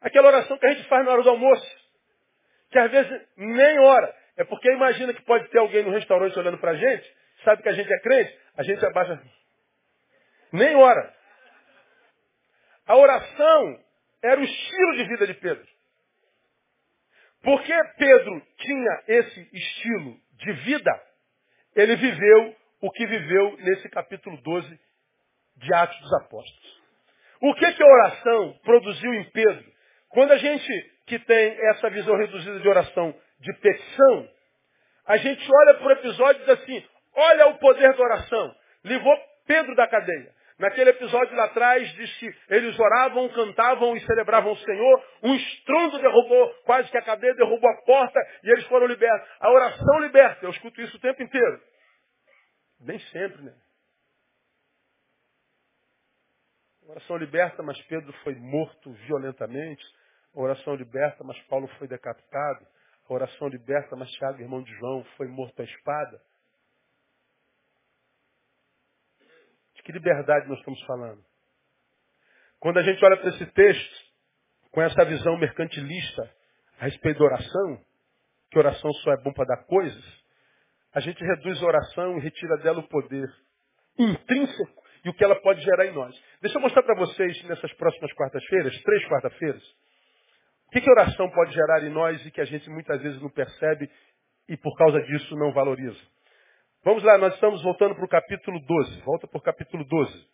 Aquela oração que a gente faz na hora do almoço, que às vezes nem ora. É porque imagina que pode ter alguém no restaurante olhando para a gente, sabe que a gente é crente, a gente abaixa. Nem ora. A oração era o estilo de vida de Pedro. Porque Pedro tinha esse estilo de vida, ele viveu o que viveu nesse capítulo 12 de Atos dos Apóstolos. O que, que a oração produziu em Pedro? Quando a gente que tem essa visão reduzida de oração de petição, a gente olha para o episódio e diz assim, olha o poder da oração. Livrou Pedro da cadeia. Naquele episódio lá atrás, diz que eles oravam, cantavam e celebravam o Senhor. Um estrondo derrubou, quase que a cadeia derrubou a porta e eles foram libertos. A oração liberta. Eu escuto isso o tempo inteiro. Nem sempre, né? A oração liberta, mas Pedro foi morto violentamente. A oração liberta, mas Paulo foi decapitado. A oração liberta, mas Tiago, irmão de João, foi morto à espada. De que liberdade nós estamos falando? Quando a gente olha para esse texto, com essa visão mercantilista a respeito da oração, que oração só é bom para dar coisas, a gente reduz a oração e retira dela o poder intrínseco e o que ela pode gerar em nós. Deixa eu mostrar para vocês nessas próximas quartas-feiras, três quarta-feiras, o que, que a oração pode gerar em nós e que a gente muitas vezes não percebe e por causa disso não valoriza. Vamos lá, nós estamos voltando para o capítulo 12. Volta para o capítulo 12.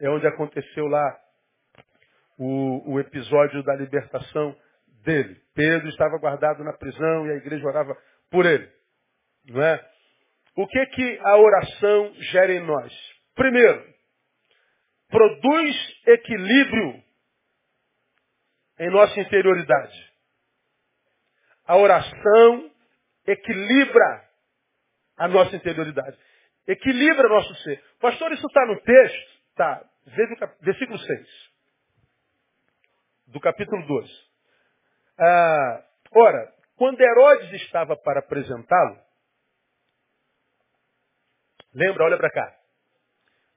É onde aconteceu lá o, o episódio da libertação dele. Pedro estava guardado na prisão e a igreja orava por ele. Não é? O que que a oração gera em nós? Primeiro, produz equilíbrio em nossa interioridade. A oração equilibra a nossa interioridade. Equilibra nosso ser. Pastor, isso está no texto? Tá. Versículo 6. Do capítulo 12. Ah, ora, quando Herodes estava para apresentá-lo, Lembra, olha para cá.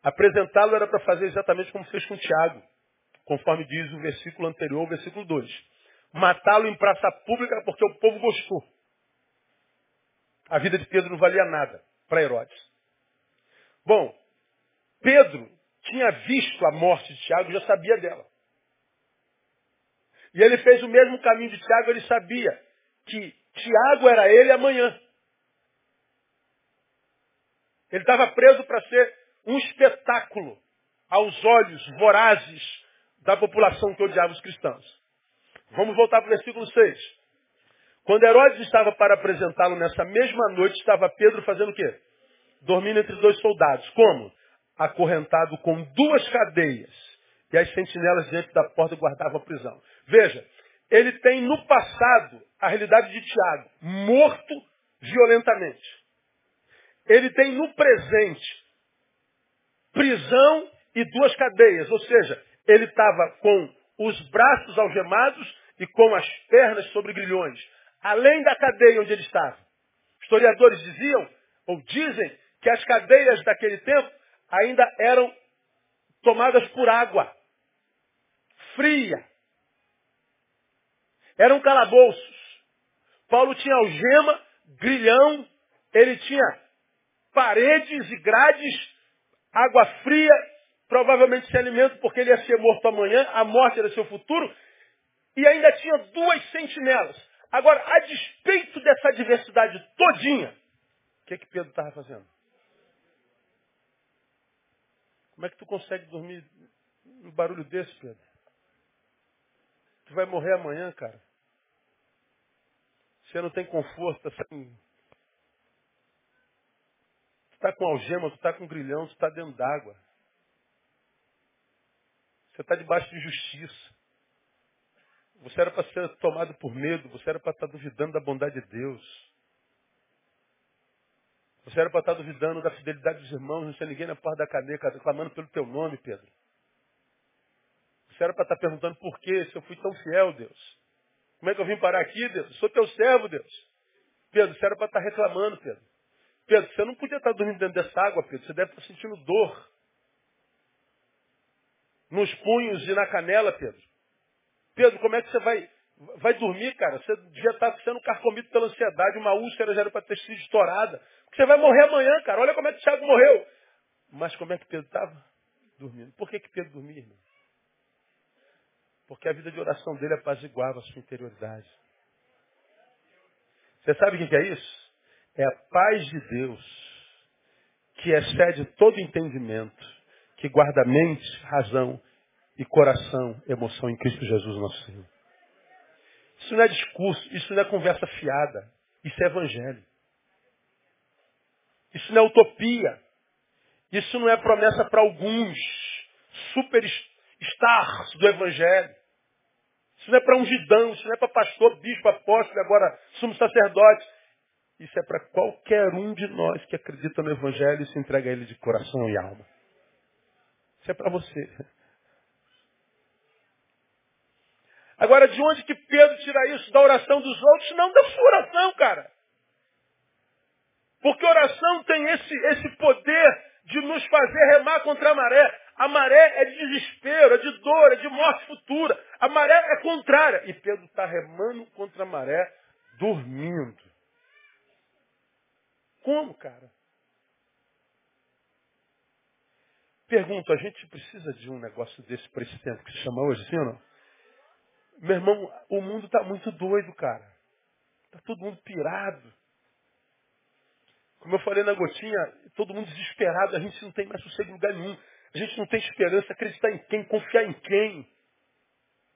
Apresentá-lo era para fazer exatamente como fez com Tiago, conforme diz o versículo anterior, o versículo 2. Matá-lo em praça pública porque o povo gostou. A vida de Pedro não valia nada para Herodes. Bom, Pedro tinha visto a morte de Tiago, já sabia dela. E ele fez o mesmo caminho de Tiago, ele sabia que Tiago era ele amanhã. Ele estava preso para ser um espetáculo aos olhos vorazes da população que odiava os cristãos. Vamos voltar para o versículo 6. Quando Herodes estava para apresentá-lo nessa mesma noite, estava Pedro fazendo o quê? Dormindo entre dois soldados. Como? Acorrentado com duas cadeias. E as sentinelas diante da porta guardavam a prisão. Veja, ele tem no passado a realidade de Tiago, morto violentamente ele tem no presente prisão e duas cadeias. Ou seja, ele estava com os braços algemados e com as pernas sobre grilhões. Além da cadeia onde ele estava. Historiadores diziam, ou dizem, que as cadeias daquele tempo ainda eram tomadas por água. Fria. Eram calabouços. Paulo tinha algema, grilhão, ele tinha paredes e grades, água fria, provavelmente sem alimento, porque ele ia ser morto amanhã, a morte era seu futuro, e ainda tinha duas sentinelas. Agora, a despeito dessa diversidade todinha, o que, é que Pedro estava fazendo? Como é que tu consegue dormir um barulho desse, Pedro? Tu vai morrer amanhã, cara. Você não tem conforto, assim. Está com algema, tu está com grilhão, tu está dentro d'água. Você está debaixo de justiça. Você era para ser tomado por medo, você era para estar tá duvidando da bondade de Deus. Você era para estar tá duvidando da fidelidade dos irmãos, não tinha ninguém na porta da caneca clamando pelo teu nome, Pedro. Você era para estar tá perguntando por que se eu fui tão fiel, Deus. Como é que eu vim parar aqui, Deus? Eu sou teu servo, Deus. Pedro, você era para estar reclamando, Pedro. Pedro, você não podia estar dormindo dentro dessa água, Pedro. Você deve estar sentindo dor. Nos punhos e na canela, Pedro. Pedro, como é que você vai, vai dormir, cara? Você devia estar sendo carcomido pela ansiedade, uma úlcera já era para ter sido estourada. Você vai morrer amanhã, cara. Olha como é que o Thiago morreu. Mas como é que Pedro estava? Dormindo. Por que, que Pedro dormia, irmão? Porque a vida de oração dele apaziguava a sua interioridade. Você sabe o que é isso? É a paz de Deus que excede todo entendimento, que guarda mente, razão e coração, emoção em Cristo Jesus nosso Senhor. Isso não é discurso, isso não é conversa fiada, isso é evangelho. Isso não é utopia. Isso não é promessa para alguns superstars do evangelho. Isso não é para ungidão, isso não é para pastor, bispo, apóstolo, agora sumo sacerdote. Isso é para qualquer um de nós que acredita no Evangelho e se entrega a Ele de coração e alma. Isso é para você. Agora, de onde que Pedro tira isso? Da oração dos outros? Não da sua oração, cara. Porque oração tem esse, esse poder de nos fazer remar contra a maré. A maré é de desespero, é de dor, é de morte futura. A maré é contrária. E Pedro está remando contra a maré, dormindo. Como, cara? Pergunto, a gente precisa de um negócio desse para esse tempo que se chama hoje, sim ou não? Meu irmão, o mundo está muito doido, cara. Está todo mundo pirado. Como eu falei na gotinha, todo mundo desesperado, a gente não tem mais sossego em lugar nenhum. A gente não tem esperança, acreditar em quem, confiar em quem.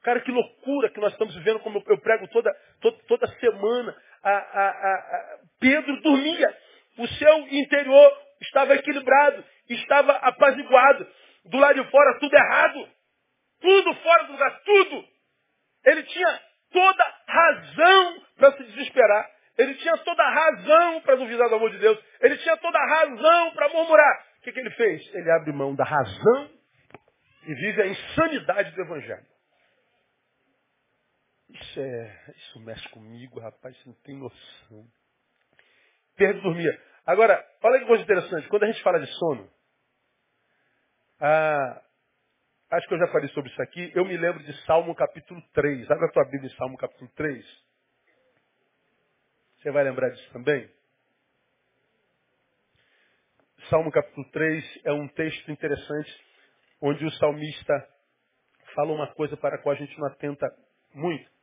Cara, que loucura que nós estamos vivendo, como eu prego toda, toda, toda semana. A, a, a, Pedro dormia. O seu interior estava equilibrado, estava apaziguado. Do lado de fora, tudo errado. Tudo fora do lugar, tudo. Ele tinha toda razão para se desesperar. Ele tinha toda razão para duvidar do amor de Deus. Ele tinha toda razão para murmurar que, que ele fez? Ele abre mão da razão e vive a insanidade do Evangelho. Isso é, isso mexe comigo, rapaz, você não tem noção. Pedro dormia. Agora, olha que coisa interessante, quando a gente fala de sono, ah, acho que eu já falei sobre isso aqui, eu me lembro de Salmo capítulo 3. Abre a tua Bíblia em Salmo capítulo 3. Você vai lembrar disso também? Salmo capítulo 3 é um texto interessante, onde o salmista fala uma coisa para a qual a gente não atenta muito.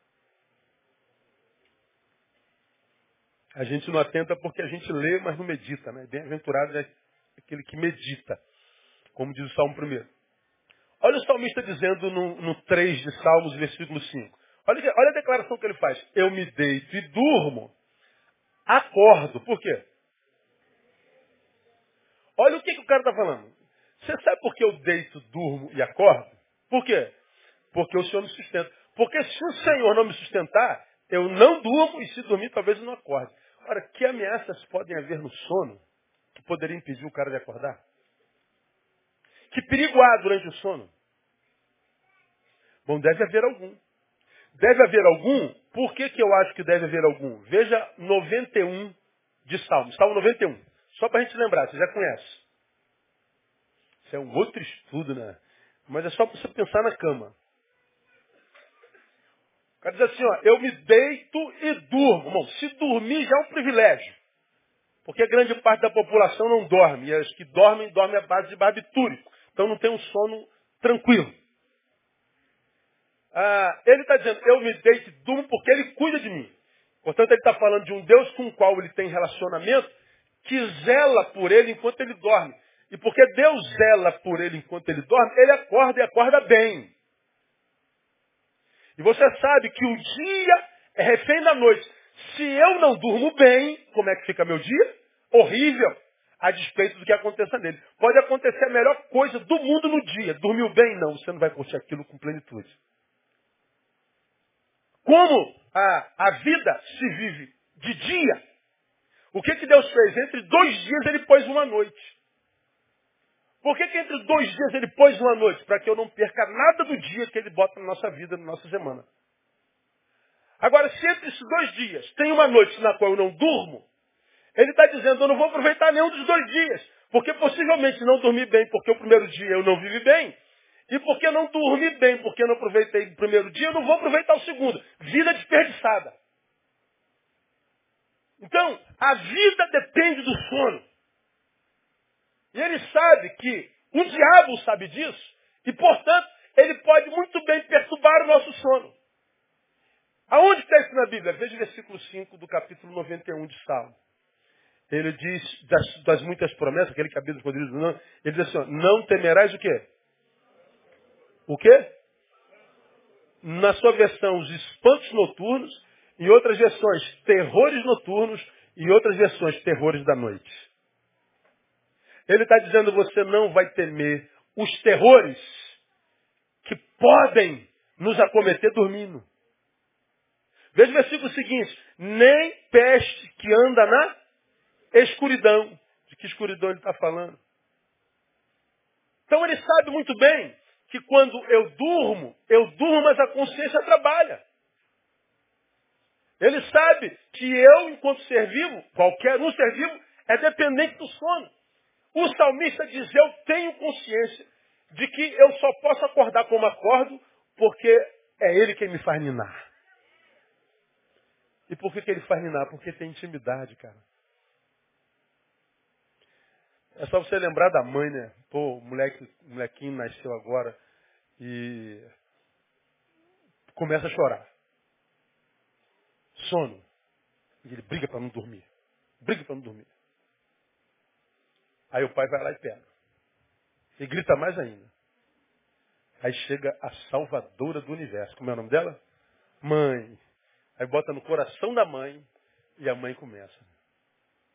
A gente não atenta porque a gente lê, mas não medita. Né? Bem-aventurado é aquele que medita, como diz o Salmo 1. Olha o salmista dizendo no, no 3 de Salmos, versículo 5. Olha, olha a declaração que ele faz. Eu me deito e durmo, acordo. Por quê? Olha o que, que o cara está falando. Você sabe por que eu deito, durmo e acordo? Por quê? Porque o Senhor me sustenta. Porque se o Senhor não me sustentar, eu não durmo e se dormir talvez eu não acorde. Ora, que ameaças podem haver no sono que poderia impedir o cara de acordar? Que perigo há durante o sono? Bom, deve haver algum. Deve haver algum, por que, que eu acho que deve haver algum? Veja 91 de Salmo, Salmo 91. Só para a gente lembrar, você já conhece. Isso é um outro estudo, né? Mas é só para você pensar na cama. Cara diz assim, ó, eu me deito e durmo. Irmão, se dormir já é um privilégio. Porque grande parte da população não dorme. E as que dormem, dormem à base de barbitúrico. Então não tem um sono tranquilo. Ah, ele está dizendo, eu me deito e durmo porque ele cuida de mim. Portanto, ele está falando de um Deus com o qual ele tem relacionamento, que zela por ele enquanto ele dorme. E porque Deus zela por ele enquanto ele dorme, ele acorda e acorda bem. E você sabe que o dia é refém da noite. Se eu não durmo bem, como é que fica meu dia? Horrível, a despeito do que aconteça nele. Pode acontecer a melhor coisa do mundo no dia. Dormiu bem? Não, você não vai curtir aquilo com plenitude. Como a, a vida se vive de dia, o que, que Deus fez? Entre dois dias ele pôs uma noite. Por que, que entre dois dias ele pôs uma noite? Para que eu não perca nada do dia que ele bota na nossa vida, na nossa semana. Agora, se entre esses dois dias tem uma noite na qual eu não durmo, ele está dizendo, eu não vou aproveitar nenhum dos dois dias. Porque possivelmente não dormi bem, porque o primeiro dia eu não vivi bem. E porque não dormi bem, porque não aproveitei o primeiro dia, eu não vou aproveitar o segundo. Vida desperdiçada. Então, a vida depende do sono. E ele sabe que o diabo sabe disso, e portanto, ele pode muito bem perturbar o nosso sono. Aonde está isso na Bíblia? Veja o versículo 5 do capítulo 91 de Salmo. Ele diz, das, das muitas promessas, aquele que habita os poderes do não, ele diz assim, não temerás o quê? O quê? Na sua versão, os espantos noturnos, em outras versões, terrores noturnos, e outras versões, terrores da noite. Ele está dizendo, você não vai temer os terrores que podem nos acometer dormindo. Veja o versículo seguinte, nem peste que anda na escuridão. De que escuridão ele está falando? Então ele sabe muito bem que quando eu durmo, eu durmo, mas a consciência trabalha. Ele sabe que eu, enquanto ser vivo, qualquer um ser vivo, é dependente do sono. O salmista diz, eu tenho consciência de que eu só posso acordar como acordo, porque é ele quem me faz ninar. E por que, que ele faz ninar? Porque tem intimidade, cara. É só você lembrar da mãe, né? Pô, moleque, molequinho nasceu agora e começa a chorar. Sono. E ele briga para não dormir. Briga para não dormir. Aí o pai vai lá e pega. E grita mais ainda. Aí chega a salvadora do universo. Como é o nome dela? Mãe. Aí bota no coração da mãe e a mãe começa.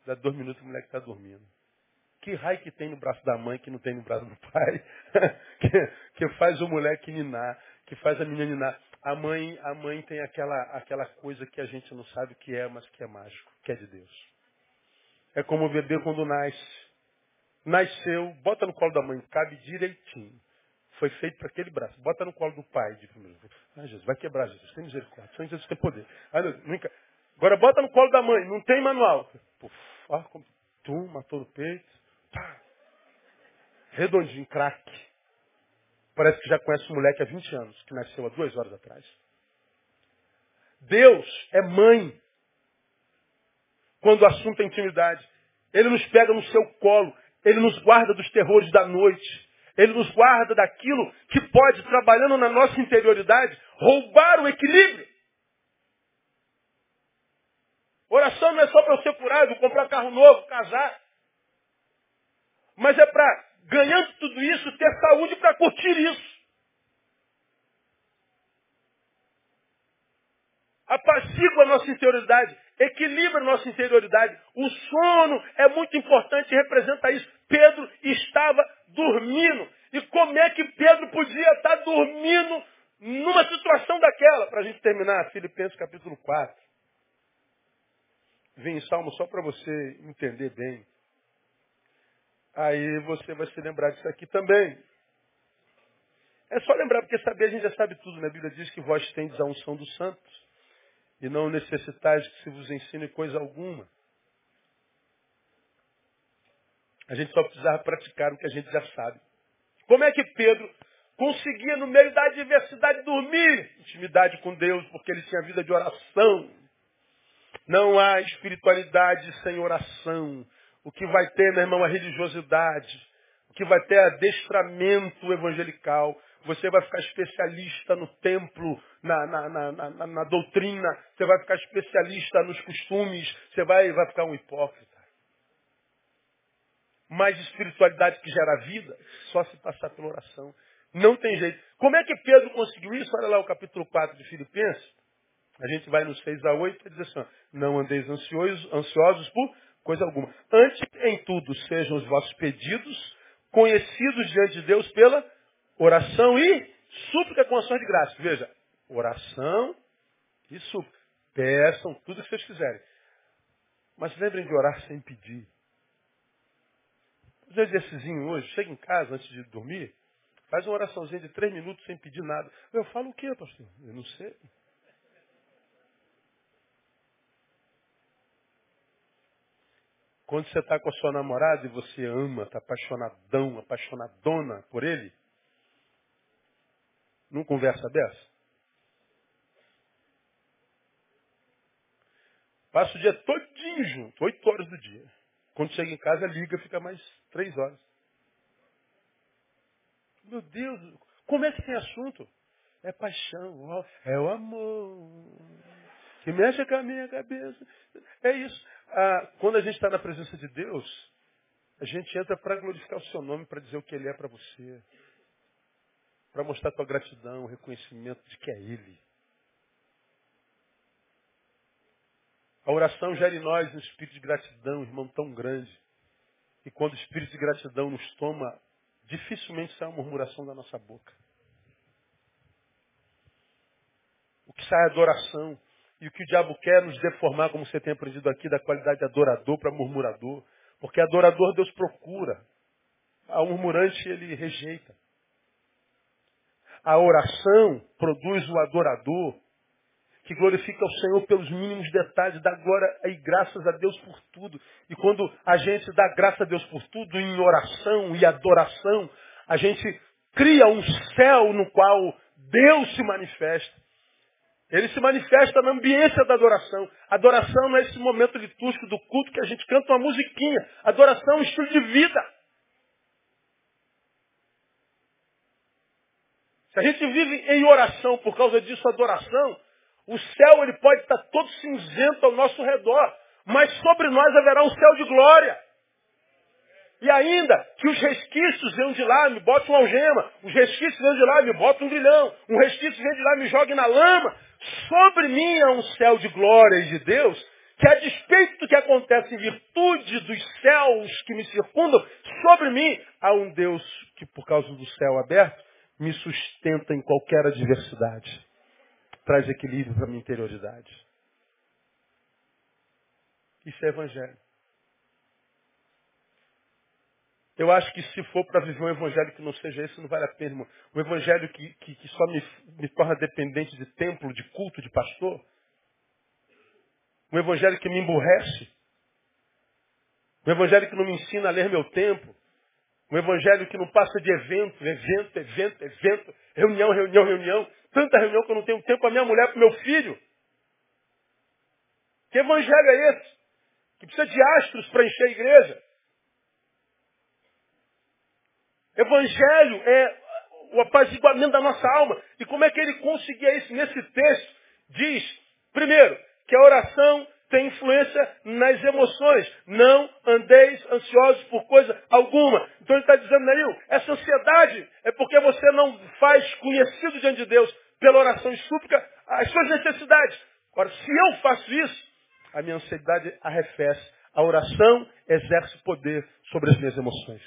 Dá dois minutos o moleque está dormindo. Que raio que tem no braço da mãe que não tem no braço do pai? que, que faz o moleque ninar, que faz a menina ninar. A mãe, a mãe tem aquela, aquela coisa que a gente não sabe o que é, mas que é mágico, que é de Deus. É como o bebê quando nasce. Nasceu, bota no colo da mãe, cabe direitinho. Foi feito para aquele braço. Bota no colo do pai. De ah, Jesus, vai quebrar, Jesus. Tem misericórdia. Só Jesus tem poder. Ah, nunca... Agora bota no colo da mãe. Não tem manual. Puf, ó, como... Tum, matou no peito. Pá. Redondinho, craque. Parece que já conhece um moleque há 20 anos, que nasceu há duas horas atrás. Deus é mãe. Quando o assunto é intimidade. Ele nos pega no seu colo. Ele nos guarda dos terrores da noite. Ele nos guarda daquilo que pode, trabalhando na nossa interioridade, roubar o equilíbrio. Oração não é só para eu ser curado, comprar carro novo, casar. Mas é para, ganhando tudo isso, ter saúde para curtir isso. Apazigua a nossa interioridade, equilibra a nossa interioridade. O sono é muito importante e representa isso. Pedro estava dormindo. E como é que Pedro podia estar dormindo numa situação daquela? Para a gente terminar, Filipenses capítulo 4. Vem em Salmo só para você entender bem. Aí você vai se lembrar disso aqui também. É só lembrar, porque saber a gente já sabe tudo. Né? A Bíblia diz que vós tendes a unção dos santos e não necessitais que se vos ensine coisa alguma. A gente só precisava praticar o que a gente já sabe. Como é que Pedro conseguia, no meio da adversidade, dormir? Intimidade com Deus, porque ele tinha vida de oração. Não há espiritualidade sem oração. O que vai ter, meu irmão, é religiosidade. O que vai ter é adestramento evangelical. Você vai ficar especialista no templo, na, na, na, na, na doutrina. Você vai ficar especialista nos costumes. Você vai, vai ficar um hipócrita. Mas espiritualidade que gera vida, só se passar pela oração. Não tem jeito. Como é que Pedro conseguiu isso? Olha lá o capítulo 4 de Filipenses. A gente vai no 6 a 8 e diz assim, não andeis ansiosos, ansiosos por coisa alguma. Antes, em tudo, sejam os vossos pedidos conhecidos diante de Deus pela oração e súplica com ações de graça. Veja, oração e súplica. Peçam tudo o que vocês quiserem. Mas lembrem de orar sem pedir. Faz um exercício hoje, chega em casa antes de dormir, faz uma oraçãozinha de três minutos sem pedir nada. Eu falo o quê, pastor? Eu não sei. Quando você está com a sua namorada e você ama, está apaixonadão, apaixonadona por ele, não conversa dessa? Passa o dia todinho junto, oito horas do dia. Quando chega em casa, liga, fica mais três horas. Meu Deus, como é que tem assunto? É paixão, é o amor que mexe com a minha cabeça. É isso. Ah, quando a gente está na presença de Deus, a gente entra para glorificar o seu nome, para dizer o que Ele é para você. Para mostrar tua gratidão, o reconhecimento de que é Ele. A oração gera em nós um espírito de gratidão, irmão, tão grande. E quando o espírito de gratidão nos toma, dificilmente sai uma murmuração da nossa boca. O que sai é adoração. E o que o diabo quer é nos deformar, como você tem aprendido aqui, da qualidade de adorador para murmurador. Porque adorador Deus procura. A murmurante ele rejeita. A oração produz o adorador que glorifica o Senhor pelos mínimos detalhes, dá glória e graças a Deus por tudo. E quando a gente dá graça a Deus por tudo, em oração e adoração, a gente cria um céu no qual Deus se manifesta. Ele se manifesta na ambiência da adoração. Adoração não é esse momento litúrgico do culto que a gente canta uma musiquinha. Adoração é um estilo de vida. A gente vive em oração por causa disso, adoração, o céu ele pode estar todo cinzento ao nosso redor, mas sobre nós haverá um céu de glória. E ainda que os resquícios venham de lá, me botam uma algema. Os resquícios venham de lá, me botam um grilhão. Um resquício vem de lá, me jogue na lama. Sobre mim há um céu de glória de Deus, que a despeito do que acontece em virtude dos céus que me circundam, sobre mim há um Deus que, por causa do céu aberto, me sustenta em qualquer adversidade. Traz equilíbrio para a minha interioridade. Isso é evangelho. Eu acho que se for para viver um evangelho que não seja esse, não vale a pena. Um evangelho que, que, que só me, me torna dependente de templo, de culto, de pastor. Um evangelho que me emburrece. Um evangelho que não me ensina a ler meu tempo. Um evangelho que não passa de evento, evento, evento, evento, reunião, reunião, reunião. Tanta reunião que eu não tenho tempo para minha mulher, para meu filho. Que evangelho é esse? Que precisa de astros para encher a igreja. Evangelho é o apaziguamento da nossa alma. E como é que ele conseguia isso nesse texto? Diz, primeiro, que a oração tem influência nas emoções. Não andeis ansiosos por coisa alguma. Então ele está dizendo, Neil, essa ansiedade é porque você não faz conhecido diante de Deus pela oração e súplica as suas necessidades. Agora, se eu faço isso, a minha ansiedade arrefece. A oração exerce poder sobre as minhas emoções.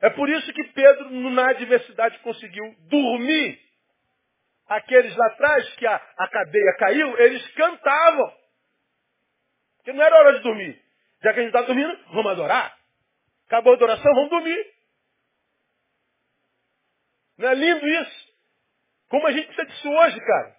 É por isso que Pedro, na adversidade, conseguiu dormir. Aqueles lá atrás, que a, a cadeia caiu, eles cantavam. Porque não era hora de dormir. Já que a gente está dormindo, vamos adorar. Acabou a adoração, vamos dormir. Não é lindo isso? Como a gente precisa disso hoje, cara?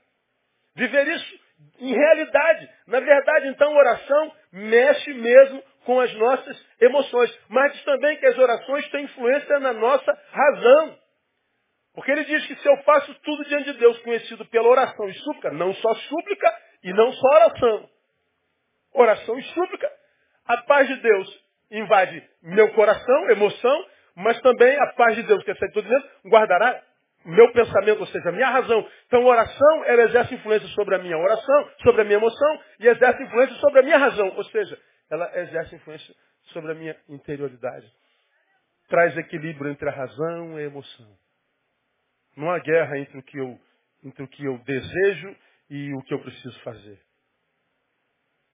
Viver isso em realidade. Na verdade, então, oração mexe mesmo com as nossas emoções. Mas diz também que as orações têm influência na nossa razão. Porque ele diz que se eu faço tudo diante de Deus, conhecido pela oração e súplica, não só súplica e não só oração. Oração e súplica, a paz de Deus invade meu coração, emoção, mas também a paz de Deus, que é tudo dentro, guardará meu pensamento, ou seja, minha razão. Então, oração, ela exerce influência sobre a minha oração, sobre a minha emoção, e exerce influência sobre a minha razão. Ou seja, ela exerce influência sobre a minha interioridade. Traz equilíbrio entre a razão e a emoção. Não há guerra entre o que eu, entre o que eu desejo e o que eu preciso fazer.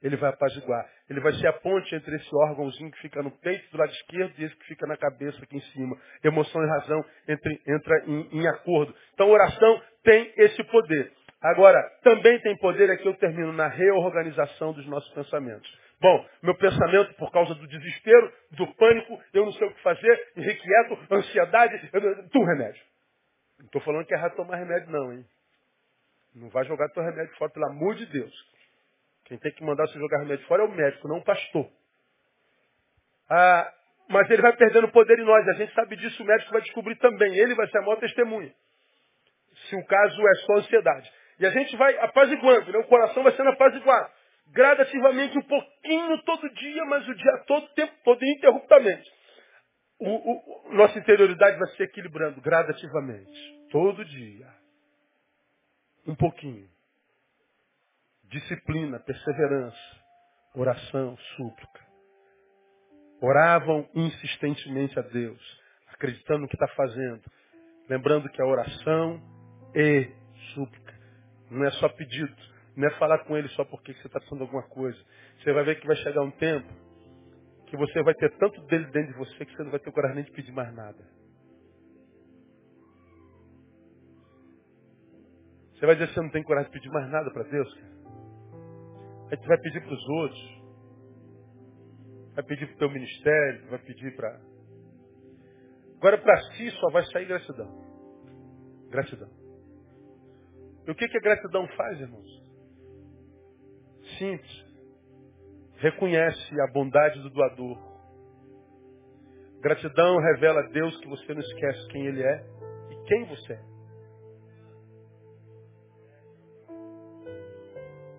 Ele vai apaziguar. Ele vai ser a ponte entre esse órgãozinho que fica no peito do lado esquerdo e esse que fica na cabeça aqui em cima. Emoção e razão entre, entra em, em acordo. Então, oração tem esse poder. Agora, também tem poder, aqui eu termino, na reorganização dos nossos pensamentos. Bom, meu pensamento, por causa do desespero, do pânico, eu não sei o que fazer, irrequieto, ansiedade, tu remédio. Não estou falando que é errado tomar remédio, não, hein? Não vai jogar teu remédio fora, pelo amor de Deus. Quem tem que mandar você jogar remédio fora é o médico, não o pastor. Ah, mas ele vai perdendo poder em nós. A gente sabe disso, o médico vai descobrir também. Ele vai ser a maior testemunha. Se o caso é só ansiedade. E a gente vai apaziguando, né? o coração vai sendo apaziguado. Gradativamente, um pouquinho todo dia, mas o dia todo, o tempo todo, ininterruptamente. O, o, nossa interioridade vai se equilibrando gradativamente. Todo dia. Um pouquinho. Disciplina, perseverança, oração, súplica. Oravam insistentemente a Deus, acreditando no que está fazendo. Lembrando que a oração e súplica não é só pedido, não é falar com ele só porque você está de alguma coisa. Você vai ver que vai chegar um tempo que você vai ter tanto dele dentro de você que você não vai ter coragem nem de pedir mais nada. Você vai dizer que você não tem coragem de pedir mais nada para Deus, cara. Aí você vai pedir para os outros. Vai pedir para o teu ministério, vai pedir para. Agora para si só vai sair gratidão. Gratidão. E o que, que a gratidão faz, irmãos? Simples reconhece a bondade do doador. Gratidão revela a Deus que você não esquece quem Ele é e quem você é.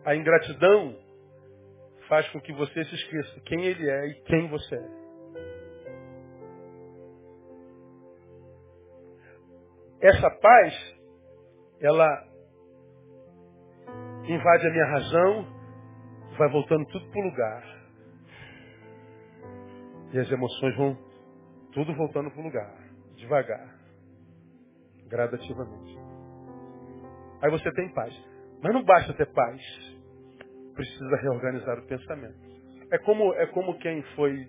A ingratidão faz com que você se esqueça quem Ele é e quem você é. Essa paz, ela invade a minha razão, vai voltando tudo para o lugar. E as emoções vão tudo voltando para o lugar. Devagar. Gradativamente. Aí você tem paz. Mas não basta ter paz. Precisa reorganizar o pensamento. É como, é como quem foi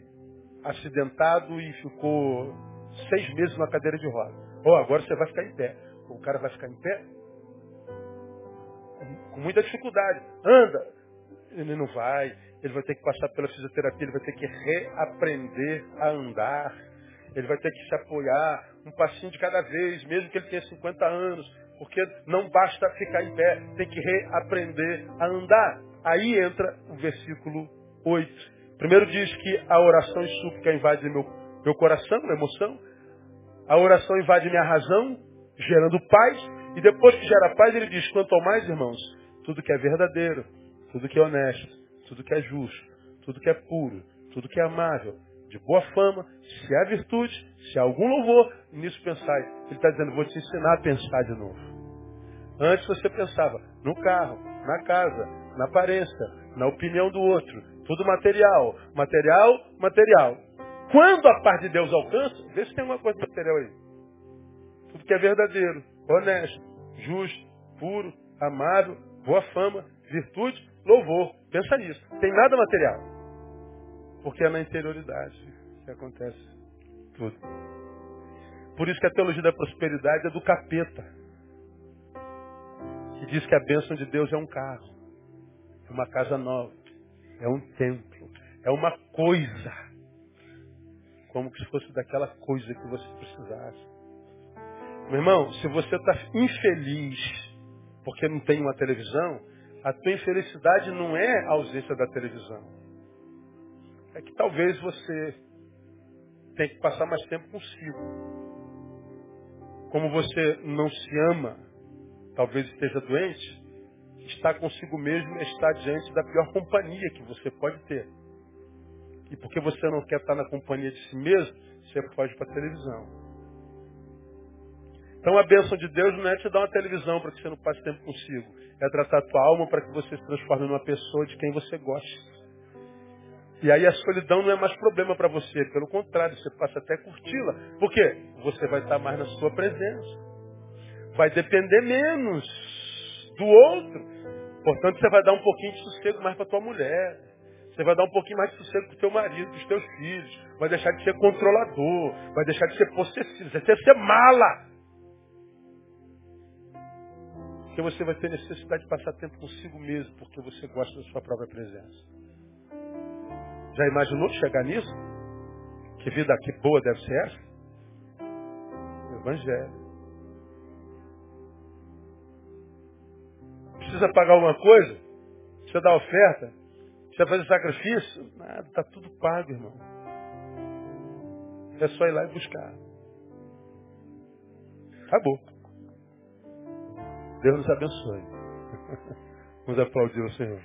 acidentado e ficou seis meses na cadeira de roda. Ou oh, agora você vai ficar em pé. O cara vai ficar em pé com muita dificuldade. Anda, ele não vai, ele vai ter que passar pela fisioterapia, ele vai ter que reaprender a andar, ele vai ter que se apoiar um passinho de cada vez, mesmo que ele tenha 50 anos, porque não basta ficar em pé, tem que reaprender a andar. Aí entra o versículo 8. Primeiro diz que a oração e súplica invade meu, meu coração, minha emoção. A oração invade minha razão, gerando paz. E depois que gera paz, ele diz, quanto ao mais, irmãos, tudo que é verdadeiro, tudo que é honesto, tudo que é justo, tudo que é puro, tudo que é amável, de boa fama, se há virtude, se há algum louvor, nisso pensai. Ele está dizendo, vou te ensinar a pensar de novo. Antes você pensava no carro, na casa, na aparência, na opinião do outro, tudo material, material, material. Quando a parte de Deus alcança, vê se tem alguma coisa material aí. Tudo que é verdadeiro, honesto, justo, puro, amável, boa fama, virtude, louvor. Pensa nisso. Tem nada material. Porque é na interioridade que acontece tudo. Por isso que a teologia da prosperidade é do capeta. Que diz que a bênção de Deus é um carro. É uma casa nova. É um templo. É uma coisa. Como se fosse daquela coisa que você precisasse. Meu irmão, se você está infeliz porque não tem uma televisão, a tua infelicidade não é a ausência da televisão. É que talvez você tenha que passar mais tempo consigo. Como você não se ama, talvez esteja doente, estar consigo mesmo é estar diante da pior companhia que você pode ter. E porque você não quer estar na companhia de si mesmo, você ir para a televisão. Então a bênção de Deus não é te dar uma televisão para que você não passe tempo consigo. É tratar a tua alma para que você se transforme numa pessoa de quem você gosta. E aí a solidão não é mais problema para você. Pelo contrário, você passa até a curti-la. Por quê? Você vai estar mais na sua presença. Vai depender menos do outro. Portanto, você vai dar um pouquinho de sossego mais para tua mulher. Você vai dar um pouquinho mais de sossego para o teu marido, para os teus filhos. Vai deixar de ser controlador. Vai deixar de ser possessivo. Você vai ser mala. Porque você vai ter necessidade de passar tempo consigo mesmo, porque você gosta da sua própria presença. Já imaginou chegar nisso? Que vida que boa deve ser essa? Evangelho. Precisa pagar alguma coisa? Precisa dar oferta? Precisa fazer sacrifício? Nada, está tudo pago, irmão. É só ir lá e buscar. Acabou. Deus nos abençoe. Vamos aplaudir o Senhor.